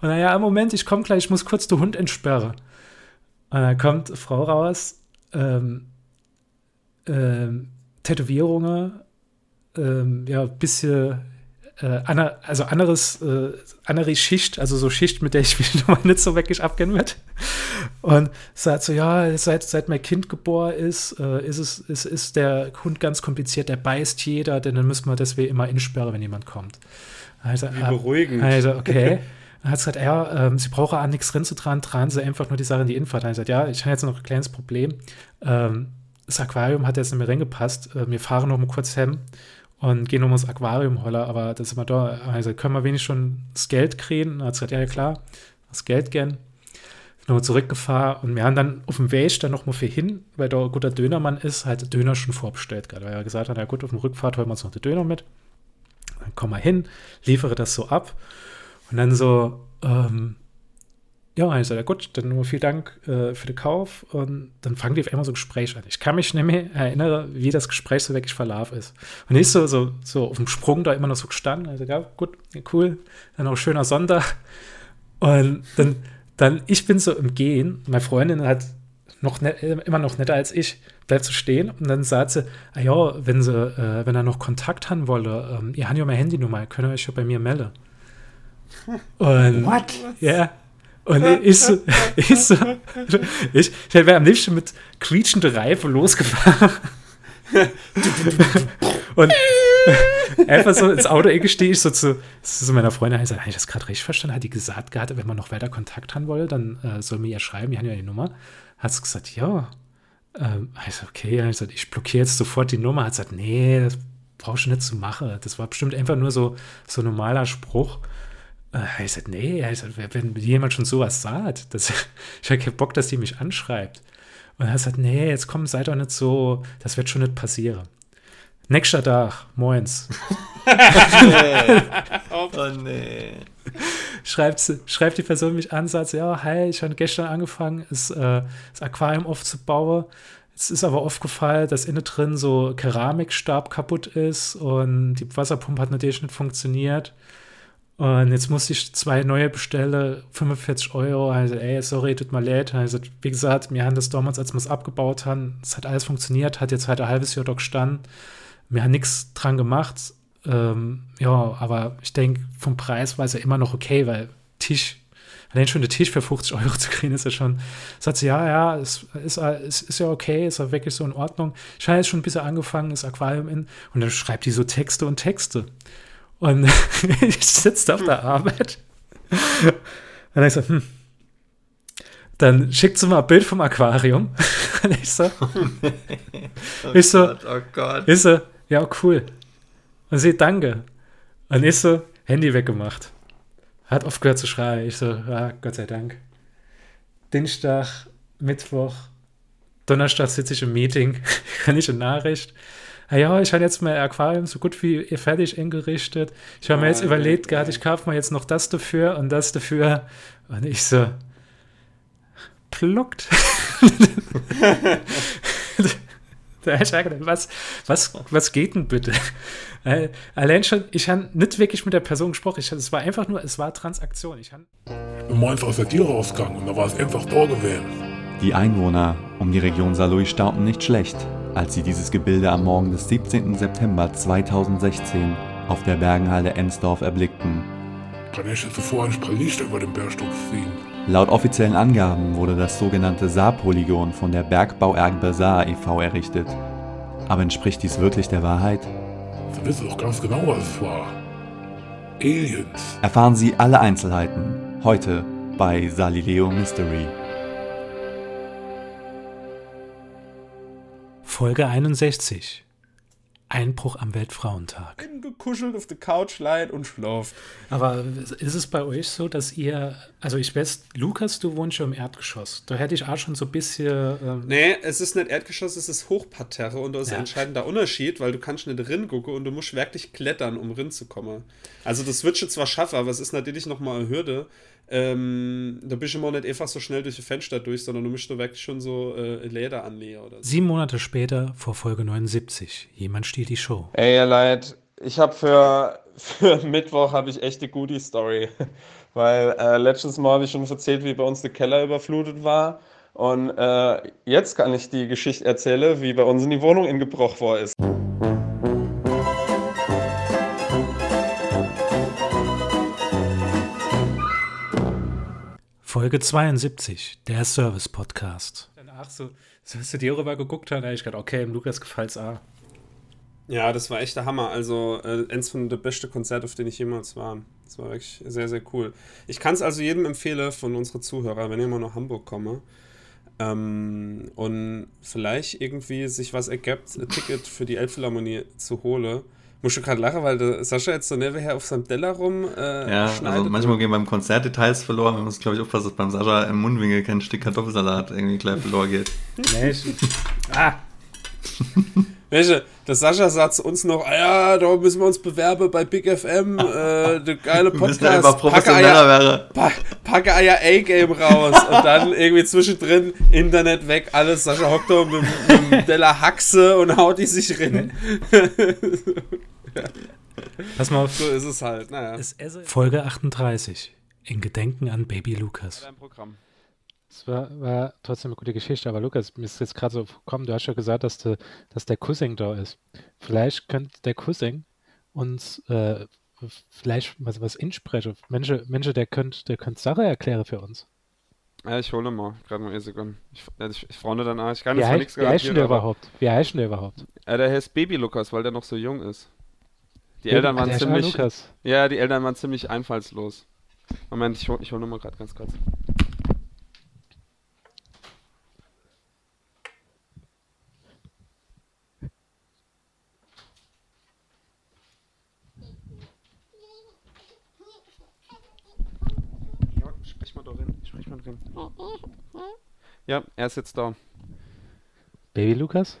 Und naja, Moment, ich komme gleich, ich muss kurz den Hund entsperren. Und dann kommt eine Frau raus, ähm, ähm, Tätowierungen, ähm, ja, bisschen äh, aner, also anderes, äh, andere Schicht, also so Schicht, mit der ich mich nochmal nicht so wirklich abkennen werde. Und sagt so, ja, seit, seit mein Kind geboren ist, äh, ist, es, ist, ist der Hund ganz kompliziert, der beißt jeder, denn dann müssen wir deswegen immer insperren, wenn jemand kommt. Also, Wie beruhigend. Also, okay. Dann hat gesagt, ja, ähm, sie brauchen an nichts drin zu dran, tragen sie einfach nur die Sache in die Info. Dann hat gesagt, ja, ich habe jetzt noch ein kleines Problem. Ähm, das Aquarium hat jetzt nicht mehr reingepasst. Äh, wir fahren noch mal kurz hem und gehen um das Aquarium holler, aber das ist immer da. Also können wir wenig schon das Geld kriegen? Und hat gesagt, ja, klar, das Geld gern. Nochmal zurückgefahren und wir haben dann auf dem Weg dann nochmal für hin, weil da ein guter Dönermann ist, halt Döner schon vorbestellt gerade, weil er gesagt hat, ja gut, auf dem Rückfahrt holen wir uns noch den Döner mit. Dann kommen wir hin, liefere das so ab und dann so, ähm, ja, ja gut, dann nur vielen Dank äh, für den Kauf und dann fangen die auf einmal so ein Gespräch an. Ich kann mich nicht mehr erinnern, wie das Gespräch so wirklich verlaufen ist. Und ich so, so, so auf dem Sprung da immer noch so gestanden, also ja, gut, cool, dann auch schöner Sonntag. Und dann, dann, ich bin so im Gehen, meine Freundin hat noch net, immer noch netter als ich, bleibt so stehen und dann sagt sie, ah ja, wenn sie, äh, wenn er noch Kontakt haben wolle, ähm, ihr habt ja meine Handynummer, könnt ihr euch ja bei mir melden. Und, What? Ja. Und ich so, ich so, ich, ich wäre am liebsten mit quietschender Reife losgefahren. und einfach so ins Auto eingestiegen, ich so zu, zu meiner Freundin, ich sage, habe ich das gerade richtig verstanden? Hat die gesagt gehabt, wenn man noch weiter Kontakt haben wolle, dann äh, soll mir ja schreiben, die haben ja die Nummer. Hat sie gesagt, ja. Ähm, ich so, okay, ich, gesagt, ich blockiere jetzt sofort die Nummer. Hat gesagt, nee, das brauchst du nicht zu machen. Das war bestimmt einfach nur so, so ein normaler Spruch. Äh, ich sagte, nee, sagte, wenn jemand schon sowas sagt, das, ich habe keinen Bock, dass die mich anschreibt. Und er sagt, nee, jetzt komm, sei doch nicht so, das wird schon nicht passieren. Nächster Tag, moins. oh nee. Schreibt, schreibt die Person mich an, sagt, ja, hi, ich habe gestern angefangen, das, äh, das Aquarium aufzubauen. Es ist aber aufgefallen, dass innen drin so Keramikstab kaputt ist und die Wasserpumpe hat natürlich nicht funktioniert. Und jetzt musste ich zwei neue bestellen, 45 Euro. Also, ey, sorry, tut mir leid. Also, wie gesagt, wir haben das damals, als wir es abgebaut haben, es hat alles funktioniert, hat jetzt halt ein halbes Jahr dort gestanden. Wir haben nichts dran gemacht. Ähm, ja, aber ich denke, vom Preis war es ja immer noch okay, weil Tisch, allein schon der Tisch für 50 Euro zu kriegen, ist ja schon, sagt sie, ja, ja, es ist, es ist ja okay, ist ja wirklich so in Ordnung. Ich habe jetzt schon ein bisschen angefangen, das Aquarium in, und dann schreibt die so Texte und Texte. Und ich sitze auf der Arbeit. Und dann ich so, hm. Dann schickt sie mal ein Bild vom Aquarium. Und ich so, Oh ich so, Gott, oh Gott. ich so, ja, cool. Und sie, danke. Und ich so, Handy weggemacht. Hat aufgehört zu schreien. Ich so, ja, Gott sei Dank. Dienstag, Mittwoch, Donnerstag sitze ich im Meeting, kann ich eine Nachricht. Ah ja, ich habe jetzt mein Aquarium so gut wie fertig eingerichtet. Ich habe mir jetzt Ah, überlegt gehabt, ich kaufe mir jetzt noch das dafür und das dafür. Und ich so, pluckt. Da ich gedacht, was, was, was geht denn bitte? Äh, Allein schon, ich habe nicht wirklich mit der Person gesprochen. Ich, es war einfach nur, es war Transaktion. Ich Du meinst aus der Tür rausgegangen und da war es einfach da gewesen. Die Einwohner um die Region Saarlouis staunten nicht schlecht, als sie dieses Gebilde am Morgen des 17. September 2016 auf der Bergenhalde Ensdorf erblickten. Kann ich jetzt zuvor ein Lichter über den Bergstock ziehen? Laut offiziellen Angaben wurde das sogenannte Saarpolygon von der Bergbauerbe Saar e.V. errichtet. Aber entspricht dies wirklich der Wahrheit? Sie wissen doch ganz genau, was es war. Aliens. Erfahren Sie alle Einzelheiten heute bei Salileo Mystery. Folge 61. Einbruch am Weltfrauentag. Gekuschelt auf der Couch leid und schlaft. Aber ist es bei euch so, dass ihr, also ich weiß, Lukas, du wohnst schon im Erdgeschoss. Da hätte ich auch schon so ein bisschen. Ähm, Nee, es ist nicht Erdgeschoss, es ist Hochparterre und da ist Ja. ein entscheidender Unterschied, weil du kannst nicht rin gucken und du musst wirklich klettern, um rin zu kommen. Also das wird schon zwar schaffen, aber es ist natürlich nochmal eine Hürde. Ähm, da bist du immer nicht einfach so schnell durch die Fenster durch, sondern du musst da wirklich schon so äh, Leder anlegen oder so. sieben Monate später, vor Folge 79. Jemand stiehlt die Show. Ey, ihr Leid, ich habe für, für Mittwoch habe ich echt eine gute Story. Weil äh, letztes Mal habe ich schon erzählt, wie bei uns der Keller überflutet war. Und äh, jetzt kann ich die Geschichte erzählen, wie bei uns in die Wohnung ingebrochen worden ist. Folge 72, der Service-Podcast. Danach so, so hast du dir rüber geguckt, habe ich gedacht, okay, im Lukas gefällt's auch. Ja, das war echt der Hammer. Also, äh, eins von der besten Konzerte, auf denen ich jemals war. Das war wirklich sehr, sehr cool. Ich kann es also jedem empfehlen von unseren Zuhörern, wenn ihr mal nach Hamburg komme ähm, und vielleicht irgendwie sich was ergibt, ein Ticket für die Elbphilharmonie zu holen. Muss schon gerade lachen, weil der Sascha jetzt so nebenher auf seinem Teller rum äh, Ja, schneidet. also manchmal gehen beim Konzert Details verloren. Man muss, glaube ich, aufpassen, dass beim Sascha im Mundwinkel kein Stück Kartoffelsalat irgendwie gleich verloren geht. Ah, Welche? Der Sascha sagt zu uns noch, ah ja, da müssen wir uns bewerben bei Big FM, äh, der geile Wir Podcast. einfach Packe professioneller Eier, wäre. pa packe Eier A-Game raus und dann irgendwie zwischendrin Internet weg, alles. Sascha hockt da mit, mit dem Della Haxe und haut die sich rein. pass mal auf. So ist es halt, naja. Folge 38, in Gedenken an Baby Lukas. Es war, war trotzdem eine gute Geschichte, aber Lukas, mir ist jetzt gerade so gekommen, du hast ja gesagt, dass, de, dass der Cousin da ist. Vielleicht könnte der Cousin uns äh, vielleicht was, was insprechen. Menschen, Menschen, der könnte der könnt Sache erklären für uns. Ja, ich hole mal, gerade mal eine Sekunde. Ich, äh, ich, ich freunde dann an. Ich kann Wie, jetzt nichts wie heißt der überhaupt? Wie heißt denn der überhaupt? äh, der heißt Baby Lukas, weil der noch so jung ist. Die Baby- Eltern waren der ziemlich. Lukas. Ja, die Eltern waren ziemlich einfallslos. Moment, ich hole ich hol nur mal gerade ganz kurz. Ja, sprich mal drin. Sprich mal drin. Ja, er ist jetzt da. Baby Lukas?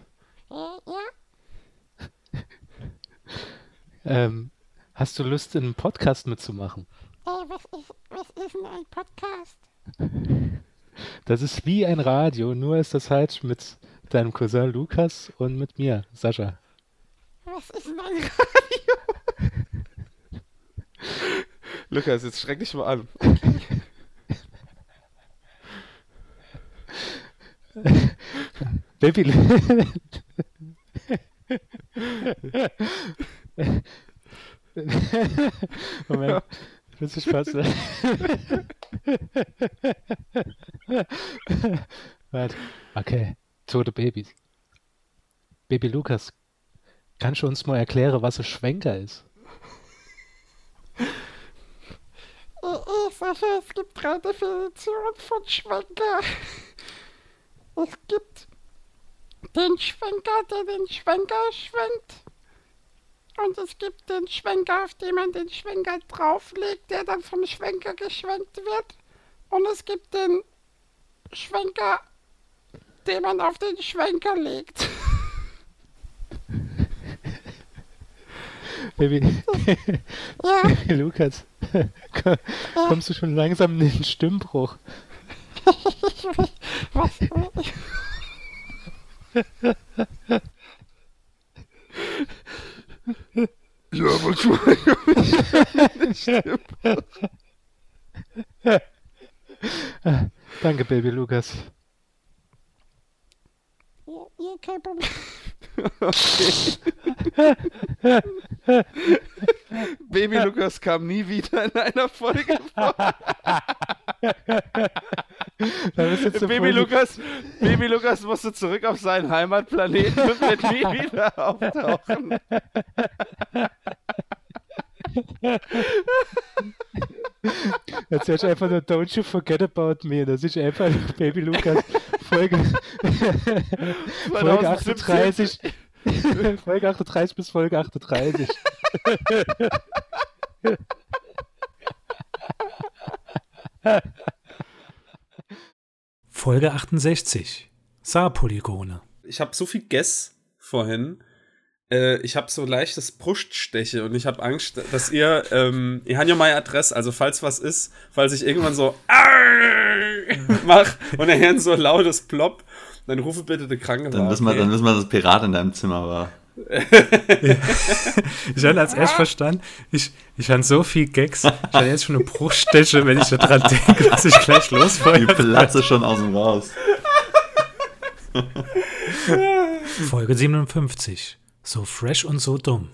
Ähm, hast du Lust, in einem Podcast mitzumachen? was ist, was ist denn ein Podcast? Das ist wie ein Radio, nur ist das halt mit deinem Cousin Lukas und mit mir, Sascha. Was ist denn ein Radio? Lukas, jetzt schreck dich mal an. Baby. Moment. Das ist Spaß. Warte. Okay. Tote Babys. Baby Lukas, kannst du uns mal erklären, was ein Schwenker ist? Äh, äh, Sascha, es gibt drei Definitionen von Schwenker. Es gibt den Schwenker, der den Schwenker schwenkt. Und es gibt den Schwenker, auf den man den Schwenker drauflegt, der dann vom Schwenker geschwenkt wird. Und es gibt den Schwenker, den man auf den Schwenker legt. Baby, Ja, Lukas, komm- kommst du schon langsam in den Stimmbruch? was? Ja, aber schon. Danke, Baby Lukas. Ja, ja, kein Problem. Baby Lukas kam nie wieder in einer Folge vor. So Baby Lukas, Baby Lukas musste zurück auf seinen Heimatplaneten und wird nie wieder auftauchen. Jetzt ist einfach nur Don't You Forget About Me. Das ist einfach Baby Lukas Folge, Folge 38. Folge 38 bis Folge 38. Folge 68. Saarpolygone. Ich habe so viel Guess vorhin. Äh, ich habe so leichtes Bruststeche und ich habe Angst, dass ihr, ähm, ihr habt ja meine Adresse, also falls was ist, falls ich irgendwann so mach und er hört so ein lautes Plop, dann rufe bitte den Krankenwagen. Dann wissen wir, dann wissen wir, dass Pirat in deinem Zimmer war. ich habe als erst verstanden, ich, ich habe so viel Gags, ich habe jetzt schon eine Bruststeche, wenn ich daran denke, dass ich gleich losfeuere. Die platze schon aus dem Raus. Folge 57. So fresh und so dumm.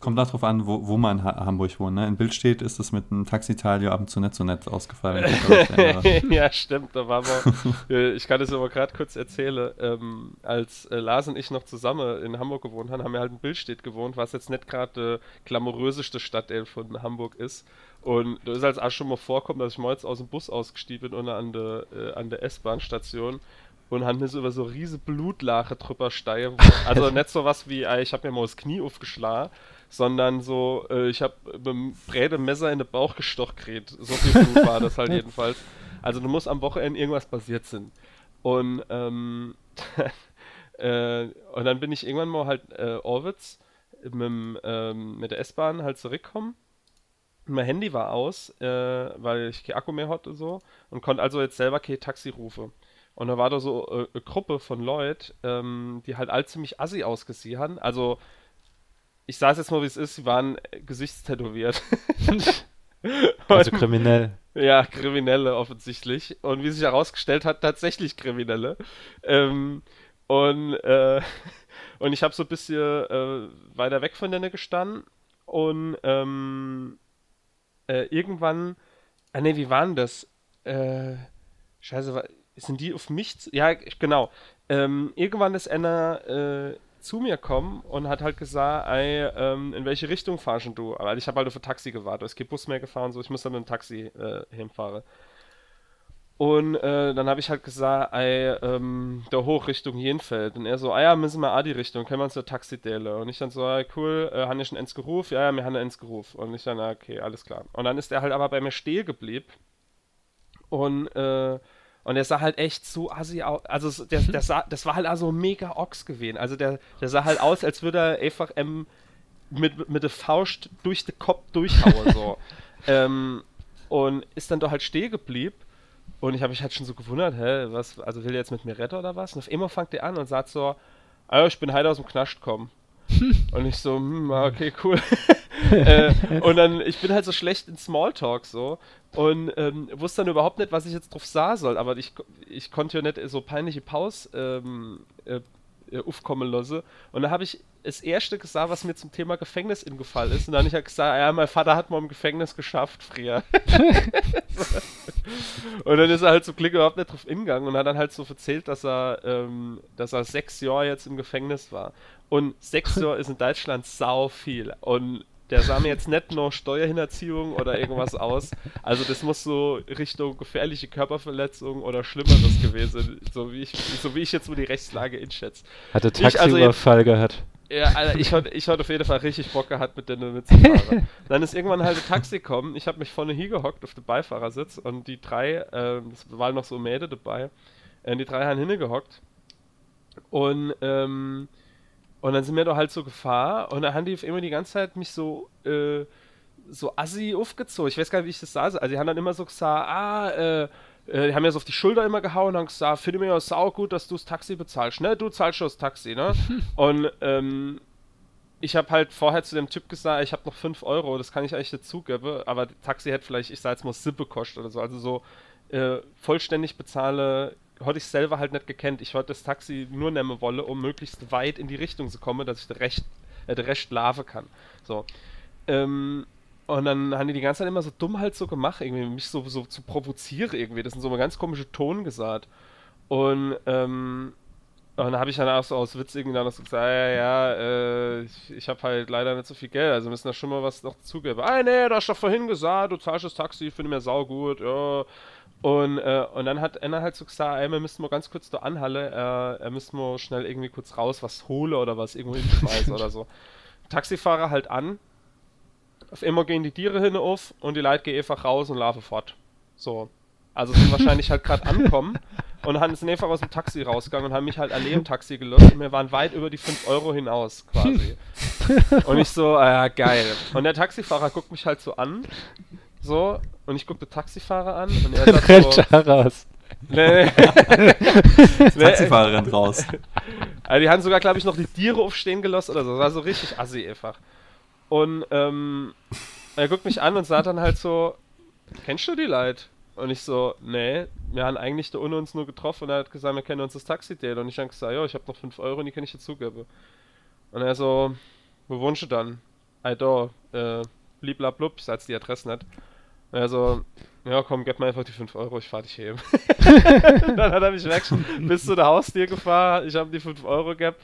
Kommt darauf an, wo, wo man in ha Hamburg wohnt. Ne? In Bild steht, ist es mit einem Taxitalio ab und zu nicht so nett ausgefallen. ja, stimmt. Da waren wir. ich kann es aber gerade kurz erzählen. Ähm, als äh, Lars und ich noch zusammen in Hamburg gewohnt haben, haben wir halt in Bildstedt gewohnt, was jetzt nicht gerade die glamouröseste Stadt von Hamburg ist. Und da ist als auch schon mal vorkommen, dass ich mal jetzt aus dem Bus ausgestiegen bin und an der, äh, an der S-Bahn-Station und haben so über so riese Blutlache drüber steigen. Also nicht so was wie, ich habe mir mal das Knie aufgeschlagen, sondern so, äh, ich habe mit dem Brädemesser in den Bauch gestochen gekriegt. So viel Blut war das halt jedenfalls. Also du musst am Wochenende irgendwas passiert sein. Und, ähm, äh, und dann bin ich irgendwann mal halt äh, Orwitz mit, ähm, mit der S-Bahn halt zurückgekommen. Mein Handy war aus, äh, weil ich kein Akku mehr hatte und so und konnte also jetzt selber kein Taxi rufen. Und da war da so äh, eine Gruppe von Leuten, ähm, die halt all ziemlich assi ausgesehen haben. Also, ich sage jetzt mal, wie es ist, sie waren gesichtstätowiert. also kriminell. Ja, Kriminelle offensichtlich. Und wie sich herausgestellt hat, tatsächlich Kriminelle. Ähm, und, äh, und ich habe so ein bisschen äh, weiter weg von denen gestanden. Und ähm, äh, irgendwann, ah ne, wie war denn das? Äh, scheiße, sind die auf mich, zu, ja, genau. Ähm, irgendwann ist einer äh, zu mir gekommen und hat halt gesagt, ey, ähm, in welche Richtung fahrst du? Weil ich habe halt auf ein Taxi gewartet, es gibt Bus mehr gefahren, so ich muss dann mit dem Taxi äh, hinfahren. Und äh, dann habe ich halt gesagt, ey, ähm, hoch Richtung Jenfeld. Und er so, ah ja, müssen wir auch die Richtung, können wir uns ein Taxi delen. Und ich dann so, ah, cool, äh, haben wir schon eins gerufen? Ja, ja, wir haben eins gerufen. Und ich dann, ah, okay, alles klar. Und dann ist er halt aber bei mir stehen geblieben. Und, äh, und der sah halt echt so assi aus. Also der, der sah, das war halt also mega Ochs gewesen. Also der, der sah halt aus, als würde er einfach ähm, mit, mit der Faust durch den Kopf durchhauen. So. ähm, und ist dann doch halt stehen geblieben. Und ich habe mich halt schon so gewundert, hä, was, also will er jetzt mit mir retten oder was? Und auf einmal fängt er an und sagt so, ah, ich bin halt aus dem Knast gekommen. und ich so, hm, okay, cool. äh, und dann, ich bin halt so schlecht in Smalltalk so und ähm, wusste dann überhaupt nicht, was ich jetzt drauf sah soll, aber ich, ich konnte ja nicht so peinliche Pause ähm, äh, äh, aufkommen lassen. Und da habe ich das erste gesagt, was mir zum Thema Gefängnis ingefallen ist. Und dann habe ich halt gesagt, ja, mein Vater hat mal im Gefängnis geschafft früher. und dann ist er halt zum Glück überhaupt nicht drauf hingegangen und hat dann halt so erzählt, dass er, ähm, dass er sechs Jahre jetzt im Gefängnis war. Und sechs Jahre ist in Deutschland sau viel. Und der sah mir jetzt nicht nur Steuerhinterziehung oder irgendwas aus. Also das muss so Richtung gefährliche Körperverletzung oder Schlimmeres gewesen, so wie ich, so wie ich jetzt so die Rechtslage einschätze. Hatte Taxiüberfall also gehabt. Ja, Alter, ich hatte ich auf jeden Fall richtig Bock gehabt, mit denen mitzufahren. Dann ist irgendwann halt ein Taxi gekommen. Ich habe mich vorne hier gehockt auf dem Beifahrersitz und die drei, es waren noch so Mädel dabei, äh, die drei haben hingehockt. Und ähm, und dann sind wir doch halt so gefahren und dann haben die immer die ganze Zeit mich so, äh, so assi aufgezogen. Ich weiß gar nicht, wie ich das sah. Also die haben dann immer so gesagt, ah, äh, äh, die haben mir so auf die Schulter immer gehauen und haben gesagt, finde mir ja sau gut, dass du das Taxi bezahlst, ne? Du zahlst schon das Taxi, ne? und ähm, ich habe halt vorher zu dem Typ gesagt, ich habe noch 5 Euro, das kann ich eigentlich dazugeben, aber Taxi hätte vielleicht, ich sag jetzt mal, Sippe kostet oder so. Also so äh, vollständig bezahle hatte ich selber halt nicht gekannt. Ich wollte das Taxi nur nehmen wolle, um möglichst weit in die Richtung zu kommen, dass ich den Recht, äh, den Rest lave kann. So. Ähm, und dann haben die die ganze Zeit immer so dumm halt so gemacht, irgendwie, mich so, so zu provozieren irgendwie. Das sind so mal ganz komische Ton gesagt. Und, ähm, Und dann habe ich dann auch so aus Witz irgendwie dann so gesagt, ja, ja, äh, ich, ich habe halt leider nicht so viel Geld, also müssen da schon mal was noch zugeben. Ah, nee, du hast doch vorhin gesagt, du zahlst das Taxi, finde mir saugut, ja. Und, äh, und dann hat Anna halt so gesagt, ey, wir müssen mal ganz kurz da anhalle, äh, er müssen wir schnell irgendwie kurz raus was hole oder was irgendwo hinschmeißen oder so. Taxifahrer halt an, auf immer gehen die Tiere hin auf und die Leute gehen einfach raus und laufen fort. So. Also sind wahrscheinlich halt gerade ankommen und haben sind einfach aus dem Taxi rausgegangen und haben mich halt an dem Taxi gelöst und wir waren weit über die 5 Euro hinaus quasi. und ich so, ah, geil. Und der Taxifahrer guckt mich halt so an, so, und ich gucke den Taxifahrer an und er sagt Rennt so, da raus. nee, Taxifahrer rennt raus. also die haben sogar, glaube ich, noch die Tiere aufstehen gelassen oder so. Das war so richtig assi einfach. Und ähm, er guckt mich an und sagt dann halt so, kennst du die Leute? Und ich so, nee, wir haben eigentlich da ohne uns nur getroffen und er hat gesagt, wir kennen uns das Taxi-Date. Und ich habe gesagt, ja, ich habe noch 5 Euro und die kann ich dir zugeben. Und er so, wo wohnst du dann? I da, äh, bliblablub, ich sag die Adresse nicht. Und er so, ja komm, gib mir einfach die 5 Euro, ich fahr dich heben. dann hat er mich weg bis zu der Haustür gefahren, ich habe die 5 Euro gehabt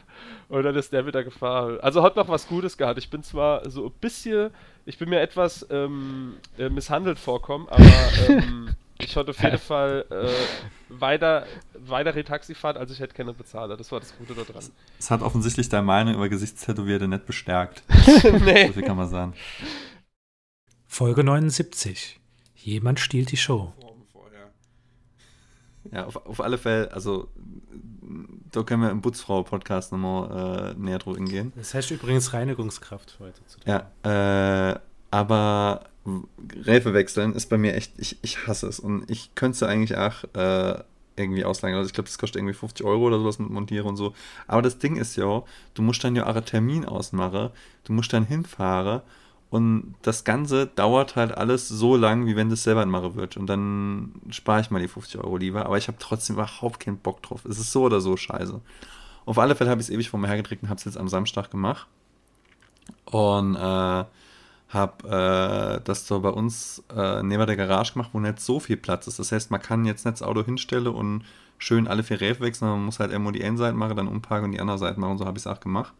und dann ist der wieder gefahren. Also hat noch was Gutes gehabt. Ich bin zwar so ein bisschen, ich bin mir etwas ähm, äh, misshandelt vorkommen, aber ähm, ich hatte auf jeden Fall äh, weiter, weitere Taxifahrt, als ich hätte keine bezahlt. Das war das Gute daran. Es hat offensichtlich deine Meinung über Gesichtstätowierte nicht bestärkt. nee. So viel kann man sagen. Folge 79. Jemand stiehlt die Show. Ja, auf, auf alle Fälle, also da können wir im Putzfrau-Podcast nochmal äh, näher drüber hingehen. Das heißt übrigens Reinigungskraft heute. zu tun. Ja, äh, aber Räfe wechseln ist bei mir echt, ich, ich hasse es. Und ich könnte es ja eigentlich auch äh, irgendwie ausleihen. Also ich glaube, das kostet irgendwie 50 Euro oder sowas mit Montieren und so. Aber das Ding ist ja, du musst dann ja auch einen Termin ausmachen, du musst dann hinfahren und das Ganze dauert halt alles so lang, wie wenn du es selber machen würdest. Und dann spare ich mal die 50 Euro lieber. Aber ich habe trotzdem überhaupt keinen Bock drauf. Es ist so oder so scheiße. Auf alle Fälle habe ich es ewig vor mir hergedreht und habe es jetzt am Samstag gemacht. Und äh, habe äh, das so bei uns äh, neben der Garage gemacht, wo nicht so viel Platz ist. Das heißt, man kann jetzt nicht das Auto hinstellen und schön alle vier Räfe wechseln, man muss halt immer die eine Seite machen, dann umparken und die andere Seite machen. Und so habe ich es auch gemacht.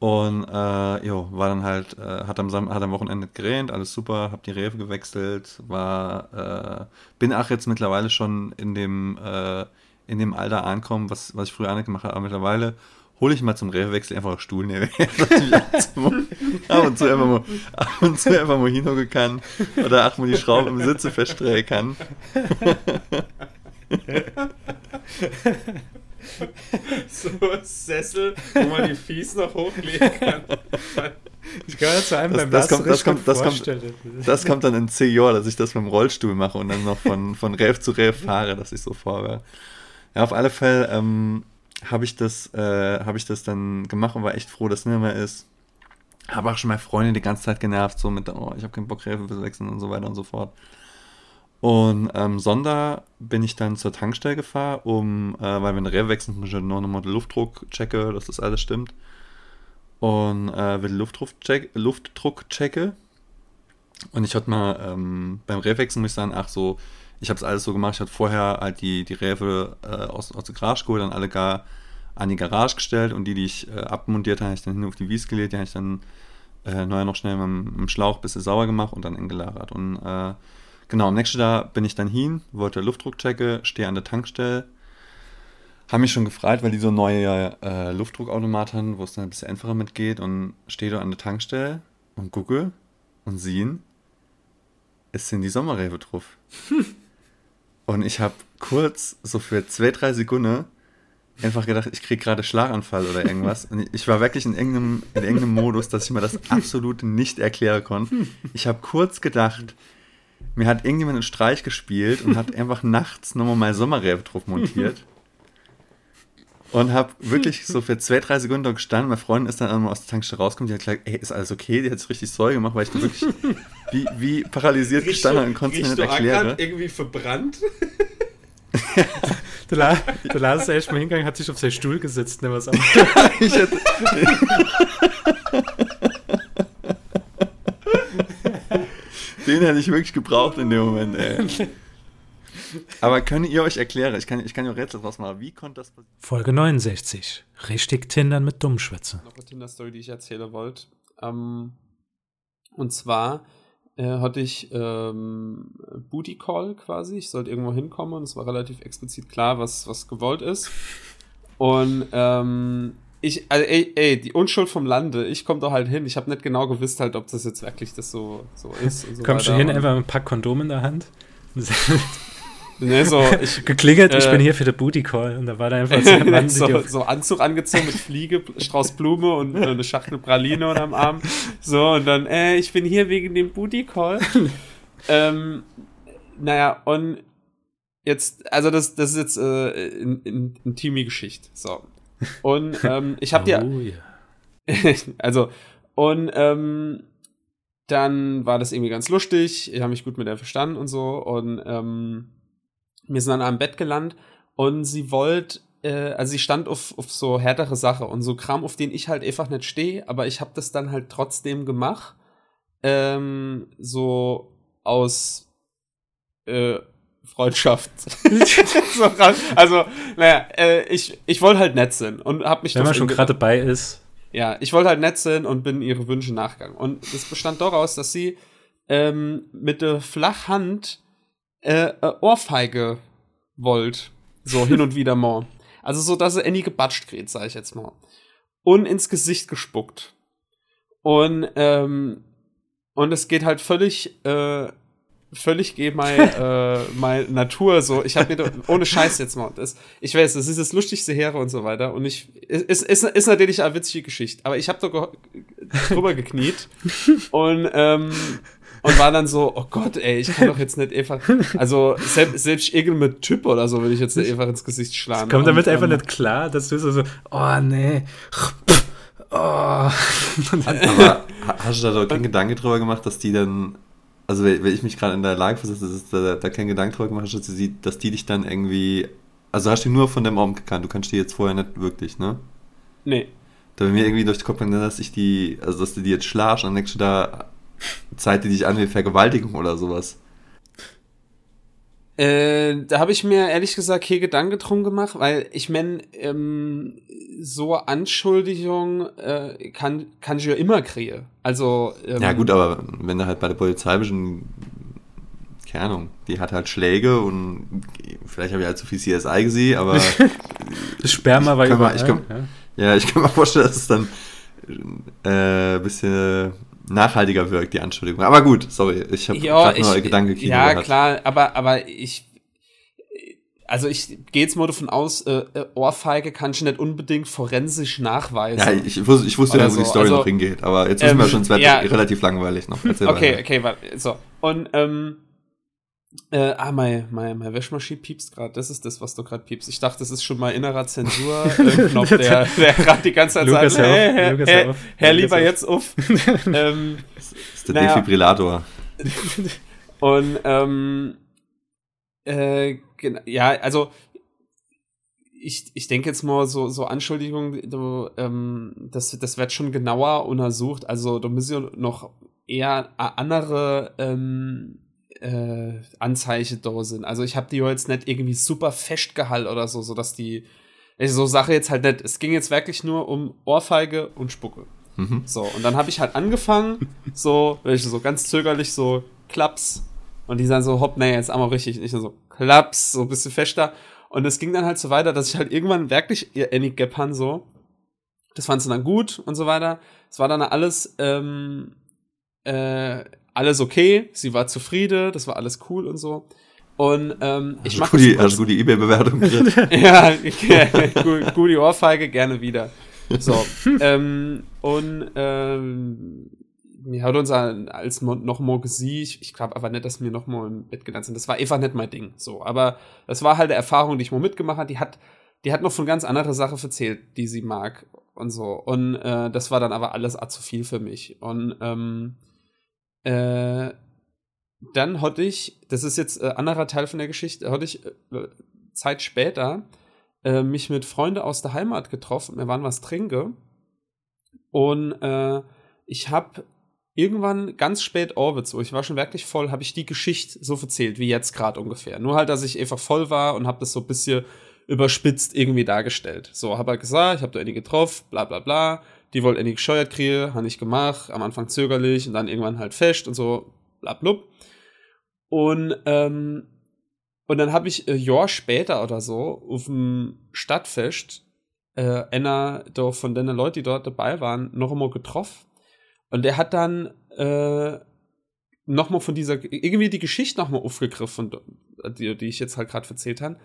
Und äh, jo, war dann halt, äh, hat, am Sam hat am Wochenende gerähnt, alles super, hab die Räfe gewechselt, war, äh, bin auch jetzt mittlerweile schon in dem, äh, in dem Alter ankommen, was, was ich früher auch nicht gemacht habe, aber mittlerweile hole ich mal zum Räfewechsel einfach einen Stuhl neben ab und zu einfach mal, ab und zu einfach mal hinhocken kann oder auch mal die Schrauben im Sitze festdrehen kann. So ein Sessel, wo man die Fies noch hochlegen kann. Ich kann mir zu einem Das- beim das kommt- das kommt- das kommt- vorstellen. Das kommt dann in 10 Jahren, dass ich das mit dem Rollstuhl mache und dann noch von, von Räf zu Räf fahre, dass ich so vorwärts. Ja, auf alle Fälle ähm, habe ich, das, äh, hab ich das dann gemacht und war echt froh, dass es nicht mehr ist. Habe auch schon meine Freundin die ganze Zeit genervt, so mit, oh, ich habe keinen Bock, Räfe zu wechseln und so weiter und so fort. Und am Sonntag bin ich dann zur Tankstelle gefahren, um, äh, weil wenn der Räfe wechseln, halt noch nochmal den Luftdruck checke, dass das alles stimmt. Und äh, will Luftdruck, check, Luftdruck checke. Und ich hatte mal ähm, beim Räfwechseln muss ich sagen, ach so, ich habe es alles so gemacht, ich hatte vorher halt die, die Räfe äh, aus, aus der Garage geholt, dann alle gar an die Garage gestellt und die, die ich äh, abmontiert habe, habe ich dann hin auf die Wies gelegt, die habe ich dann äh, neuer noch schnell mit, dem- mit dem Schlauch ein bisschen sauer gemacht und dann eingelagert. Und äh, genau, am nächsten Tag bin ich dann hin, wollte Luftdruck checken, stehe an der Tankstelle, habe mich schon gefreut, weil die so neue äh, Luftdruckautomat haben, wo es dann ein bisschen einfacher mitgeht und stehe da an der Tankstelle und gucke und sehen, es sind die Sommerräfe drauf. und ich habe kurz, so für zwei, drei Sekunden, einfach gedacht, ich kriege gerade Schlaganfall oder irgendwas. Und ich war wirklich in irgendeinem, in irgendeinem Modus, dass ich mir das absolut nicht erklären konnte. Ich habe kurz gedacht, mir hat irgendjemand einen Streich gespielt und hat einfach nachts nochmal mein Sommerräfe drauf montiert. Und habe wirklich so für zwei, drei Sekunden da gestanden. Meine Freundin ist dann einmal aus der Tankstelle rausgekommen. Die hat gesagt, ey, ist alles okay? Die hat sich richtig Sorge gemacht, weil ich da wirklich wie, wie paralysiert gestanden und konnte es mir nicht erklären. irgendwie verbrannt? Der, La der Lars ist erst mal hingegangen, hat sich auf seinen Stuhl gesetzt, ne, was auch. Ich hätte, Den hätte ich wirklich gebraucht in dem Moment, ey. Aber könnt ihr euch erklären, ich kann, ich kann ja Rätsel draus machen, wie konnte das passieren? Folge 69. Richtig Tindern mit Dummschwätze. Noch eine Tinder-Story, die ich erzählen wollte. Ähm, und zwar äh, hatte ich ähm, Booty Call quasi. Ich sollte irgendwo hinkommen und es war relativ explizit klar, was, was gewollt ist. Und ähm, ich, also, ey, ey, die Unschuld vom Lande, ich komme da halt hin. Ich habe nicht genau gewusst halt, ob das jetzt wirklich das so, so ist. Und so Kommst du hin, Und- einfach mit ein paar Kondom in der Hand? Ne, so, ich, Geklingelt, ich äh, bin hier für den Booty Call. Und da war da einfach so ein Mann, so, so Anzug angezogen mit Fliege, Strauß Blume und äh, eine Schachtel Praline unterm Arm. So, und dann, äh, ich bin hier wegen dem Booty Call. ähm, naja, und jetzt, also das, das ist jetzt äh, in, in, intime Geschichte. So. Und ähm, ich habe dir, Oh, ja. also, und ähm, dann war das irgendwie ganz lustig. Ich habe mich gut mit der verstanden und so. Und ähm, wir sind dann am Bett gelandet und sie wollte, äh, also sie stand auf, auf so härtere Sache und so Kram, auf den ich halt einfach nicht stehe, aber ich habe das dann halt trotzdem gemacht. Ähm, so aus äh, Freundschaft. so, also, naja, äh, ich, ich wollte halt nett sein und habe mich Wenn man schon gerade dabei ist. ja, ich wollte halt nett sein und bin ihre Wünsche nachgegangen. Und es bestand daraus, dass sie ähm, mit der Flachhand äh, äh, Ohrfeige wollt. So hin und wieder mal. Also so, dass sie Annie gebatscht kriegt, sag ich jetzt mal. Und ins Gesicht gespuckt. Und, ähm, und es geht halt völlig, äh, völlig gegen meine, äh, meine Natur so. Ich habe mir da, ohne Scheiß jetzt mal. Das, ich weiß, das ist das lustigste Heere und so weiter. Und ich, ist, ist, ist natürlich eine witzige Geschichte. Aber ich habe da ge- drüber gekniet und, ähm, und war dann so, oh Gott, ey, ich kann doch jetzt nicht einfach, also selbst, selbst irgendein Typ oder so würde ich jetzt nicht einfach ins Gesicht schlagen. Kommt damit Und, einfach ähm, nicht klar, dass du so, so oh nee. Oh. Aber ha- hast du da doch keinen Gedanke drüber gemacht, dass die dann, also wenn ich mich gerade in der Lage versetze, dass du da, da keinen Gedanke drüber gemacht hast, dass die, dass die dich dann irgendwie, also hast du nur von dem Arm gekannt, du kannst die jetzt vorher nicht wirklich, ne? Nee. Da bei mir irgendwie durch den Kopf gegangen, dass ich die, also dass du die jetzt schlagst, dann denkst du da, Zeit die dich an wie Vergewaltigung oder sowas. Äh, da habe ich mir ehrlich gesagt hier Gedanken drum gemacht, weil ich meine, ähm, so Anschuldigung äh, kann, kann ich ja immer kriegen. Also, ähm, Ja gut, aber wenn du halt bei der Polizei bist keine Ahnung, die hat halt Schläge und vielleicht habe ich halt zu viel CSI gesehen, aber Das Sperma war überall. man, ich kann, ja. ja. ich kann mir vorstellen, dass es dann äh, ein bisschen nachhaltiger wirkt, die Anschuldigung. Aber gut, sorry, ich habe gerade nur ich, Gedanke ja klar, aber, aber ich, also ich gehe jetzt mal davon aus, äh, äh, Ohrfeige kann ich nicht unbedingt forensisch nachweisen. Ja, ich, wusste, ich wusste ja, wo die Story also, noch hingeht, aber jetzt wissen wir ähm, schon, es wird ja. relativ langweilig noch. Okay, weiter. okay, warte. So. Und, ähm, äh, ah, mein, mein, mein Wäschmaschine piepst gerade. Das ist das, was du gerade piepst. Ich dachte, das ist schon mal innerer Zensur-Knopf, der, der gerade die ganze Zeit Lukas, sagt, hey, Herr, Herr, Herr Lukas, lieber auf. jetzt auf. ähm, Das ist der naja. Defibrillator. Und ähm, äh, ja, also ich, ich denke jetzt mal so, so Anschuldigungen, du, ähm, das, das wird schon genauer untersucht. Also da müssen ja noch eher andere ähm, äh, Anzeichen da sind. Also ich habe die jetzt nicht irgendwie super festgehalten oder so, so dass die also so Sache jetzt halt nicht. Es ging jetzt wirklich nur um Ohrfeige und Spucke. Mhm. So, und dann habe ich halt angefangen, so, welche so ganz zögerlich so, klaps. Und die sagen so, hopp, nee, jetzt einmal richtig. Nicht nur so, klaps, so ein bisschen fester. Und es ging dann halt so weiter, dass ich halt irgendwann wirklich ihr Annie Geppan so, das fand sie dann gut und so weiter. Es war dann alles, ähm, äh, alles okay. Sie war zufrieden, das war alles cool und so. Und ähm, ich Also mach gute, also gute Ebay-Bewertung. ja, gut, gut die Ohrfeige, gerne wieder. So, ähm, und ähm, mir hat uns als noch mal gesehen, ich, ich glaube aber nicht, dass wir noch mal im Bett gelandet sind. Das war einfach nicht mein Ding. So, aber das war halt eine Erfahrung, die ich mal mitgemacht habe. Die hat, die hat noch von ganz andere Sache erzählt, die sie mag und so. Und äh, das war dann aber alles zu viel für mich. Und ähm, äh, dann hatte ich, das ist jetzt äh, anderer Teil von der Geschichte, hatte ich äh, Zeit später äh, mich mit Freunden aus der Heimat getroffen. Wir waren was trinken. Und äh, ich habe irgendwann ganz spät Orbit, so ich war schon wirklich voll, habe ich die Geschichte so erzählt, wie jetzt gerade ungefähr. Nur halt, dass ich einfach voll war und habe das so ein bisschen überspitzt irgendwie dargestellt. So, habe halt gesagt, ich habe da eine getroffen, bla bla bla. Die wollte eine gescheuert kriegen, habe ich gemacht, am Anfang zögerlich und dann irgendwann halt fest und so, bla blub. Und, ähm, und dann habe ich ein Jahr später oder so auf dem Stadtfest äh, einer da von den Leuten, die dort dabei waren, noch einmal getroffen. Und der hat dann äh, nochmal von dieser, irgendwie die Geschichte nochmal aufgegriffen, die, die ich jetzt halt gerade erzählt habe.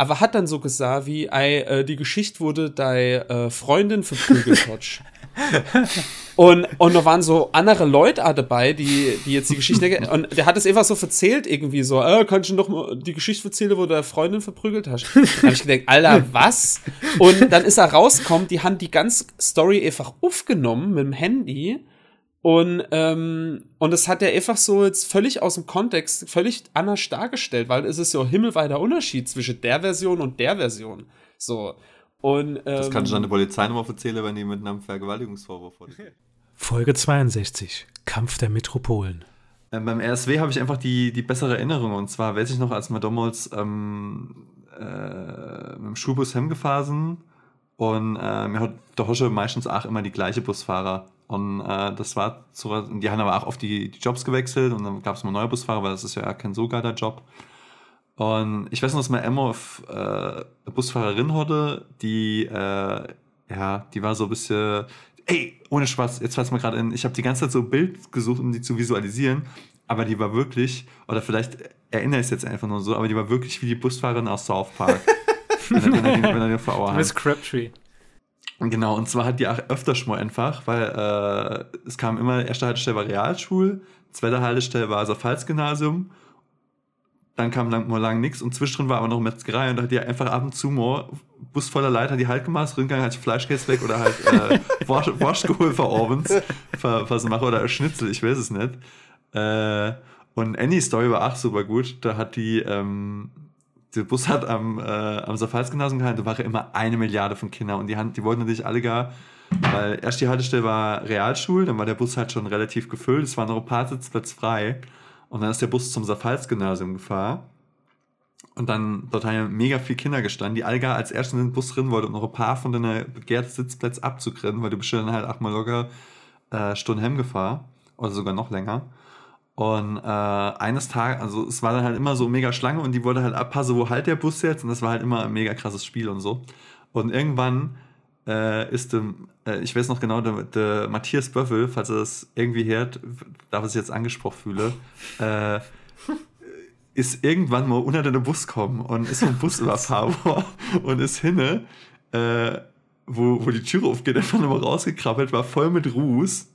Aber hat dann so gesagt, wie, ey, äh, die Geschichte wurde deine äh, Freundin verprügelt und, und da waren so andere Leute auch dabei, die, die jetzt die Geschichte, und der hat es einfach so erzählt, irgendwie so, äh, kannst du noch mal die Geschichte erzählen, wo du deine Freundin verprügelt hast? Da hab ich gedacht, Alter, was? Und dann ist er rausgekommen, die haben die ganze Story einfach aufgenommen mit dem Handy und, ähm, und das hat er einfach so jetzt völlig aus dem Kontext, völlig anders dargestellt, weil es ist ja himmelweiter Unterschied zwischen der Version und der Version. So. Und, ähm, das kann schon eine Polizeinummer erzählen, wenn die mit einem Vergewaltigungsvorwurf vor Folge 62. Kampf der Metropolen. Ähm, beim RSW habe ich einfach die, die bessere Erinnerung. Und zwar weiß ich noch, als wir damals ähm, äh, mit dem Schulbus heimgefahren sind und äh, mir hat der Hosche meistens auch immer die gleiche Busfahrer und äh, das war so, die haben aber auch oft die, die Jobs gewechselt und dann gab es mal neue Busfahrer, weil das ist ja kein so geiler Job. Und ich weiß noch, dass mal Emma auf äh, eine Busfahrerin hatte, die, äh, ja, die war so ein bisschen, ey, ohne Spaß, jetzt fällt mir gerade in, ich habe die ganze Zeit so ein Bild gesucht, um die zu visualisieren, aber die war wirklich, oder vielleicht erinnere ich es jetzt einfach nur so, aber die war wirklich wie die Busfahrerin aus South Park. wenn er, wenn er, er Miss Crabtree. Genau, und zwar hat die auch öfter schon mal einfach, weil äh, es kam immer, erste Haltestelle war Realschul, zweite Haltestelle war also Pfalzgymnasium, dann kam lang, mal lang nichts und zwischendrin war aber noch Metzgerei und da hat die einfach ab und zu mal Bus voller Leiter die halt gemacht, Rückgang halt Fleischkäse weg oder halt äh, für, für so mache oder Schnitzel, ich weiß es nicht. Äh, und Annie Story war auch super gut, da hat die, ähm, der Bus hat am, äh, am Safals-Gymnasium gehalten, da waren immer eine Milliarde von Kindern und die, die wollten natürlich alle gar, weil erst die Haltestelle war Realschul, dann war der Bus halt schon relativ gefüllt, es waren noch ein paar Sitzplätze frei und dann ist der Bus zum Safals-Gymnasium gefahren und dann dort haben mega viele Kinder gestanden, die alle gar als erstes in den Bus drin wollten, um noch ein paar von den begehrten Sitzplätzen abzukriegen, weil du bist dann halt auch mal locker äh, Stunden heimgefahren oder sogar noch länger. Und äh, eines Tages, also es war dann halt immer so mega Schlange und die wollte halt abpassen, wo halt der Bus jetzt und das war halt immer ein mega krasses Spiel und so. Und irgendwann äh, ist dem, äh, ich weiß noch genau, der, der Matthias Böffel, falls er das irgendwie hört, darf ich jetzt angesprochen fühle, äh, ist irgendwann mal unter den Bus kommen und ist vom Bus überfahren und ist hinne, äh, wo, wo die Tür aufgeht, einfach nochmal rausgekrabbelt, war voll mit Ruß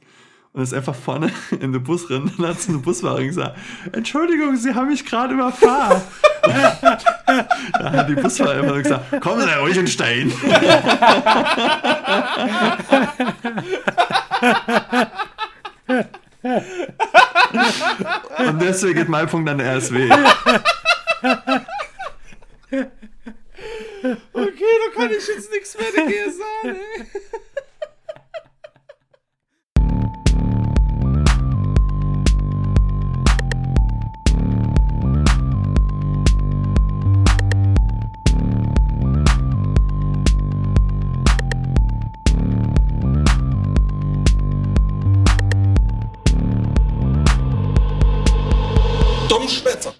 und ist einfach vorne in den Bus drin und hat zu einem Busfahrer gesagt, Entschuldigung, Sie haben mich gerade überfahren. da hat die Busfahrer immer gesagt, kommen Sie ruhig in Stein. und deswegen geht mein Punkt an der RSW. Okay, da kann ich jetzt nichts mehr dagegen sagen. Ey. Dummschwätzer.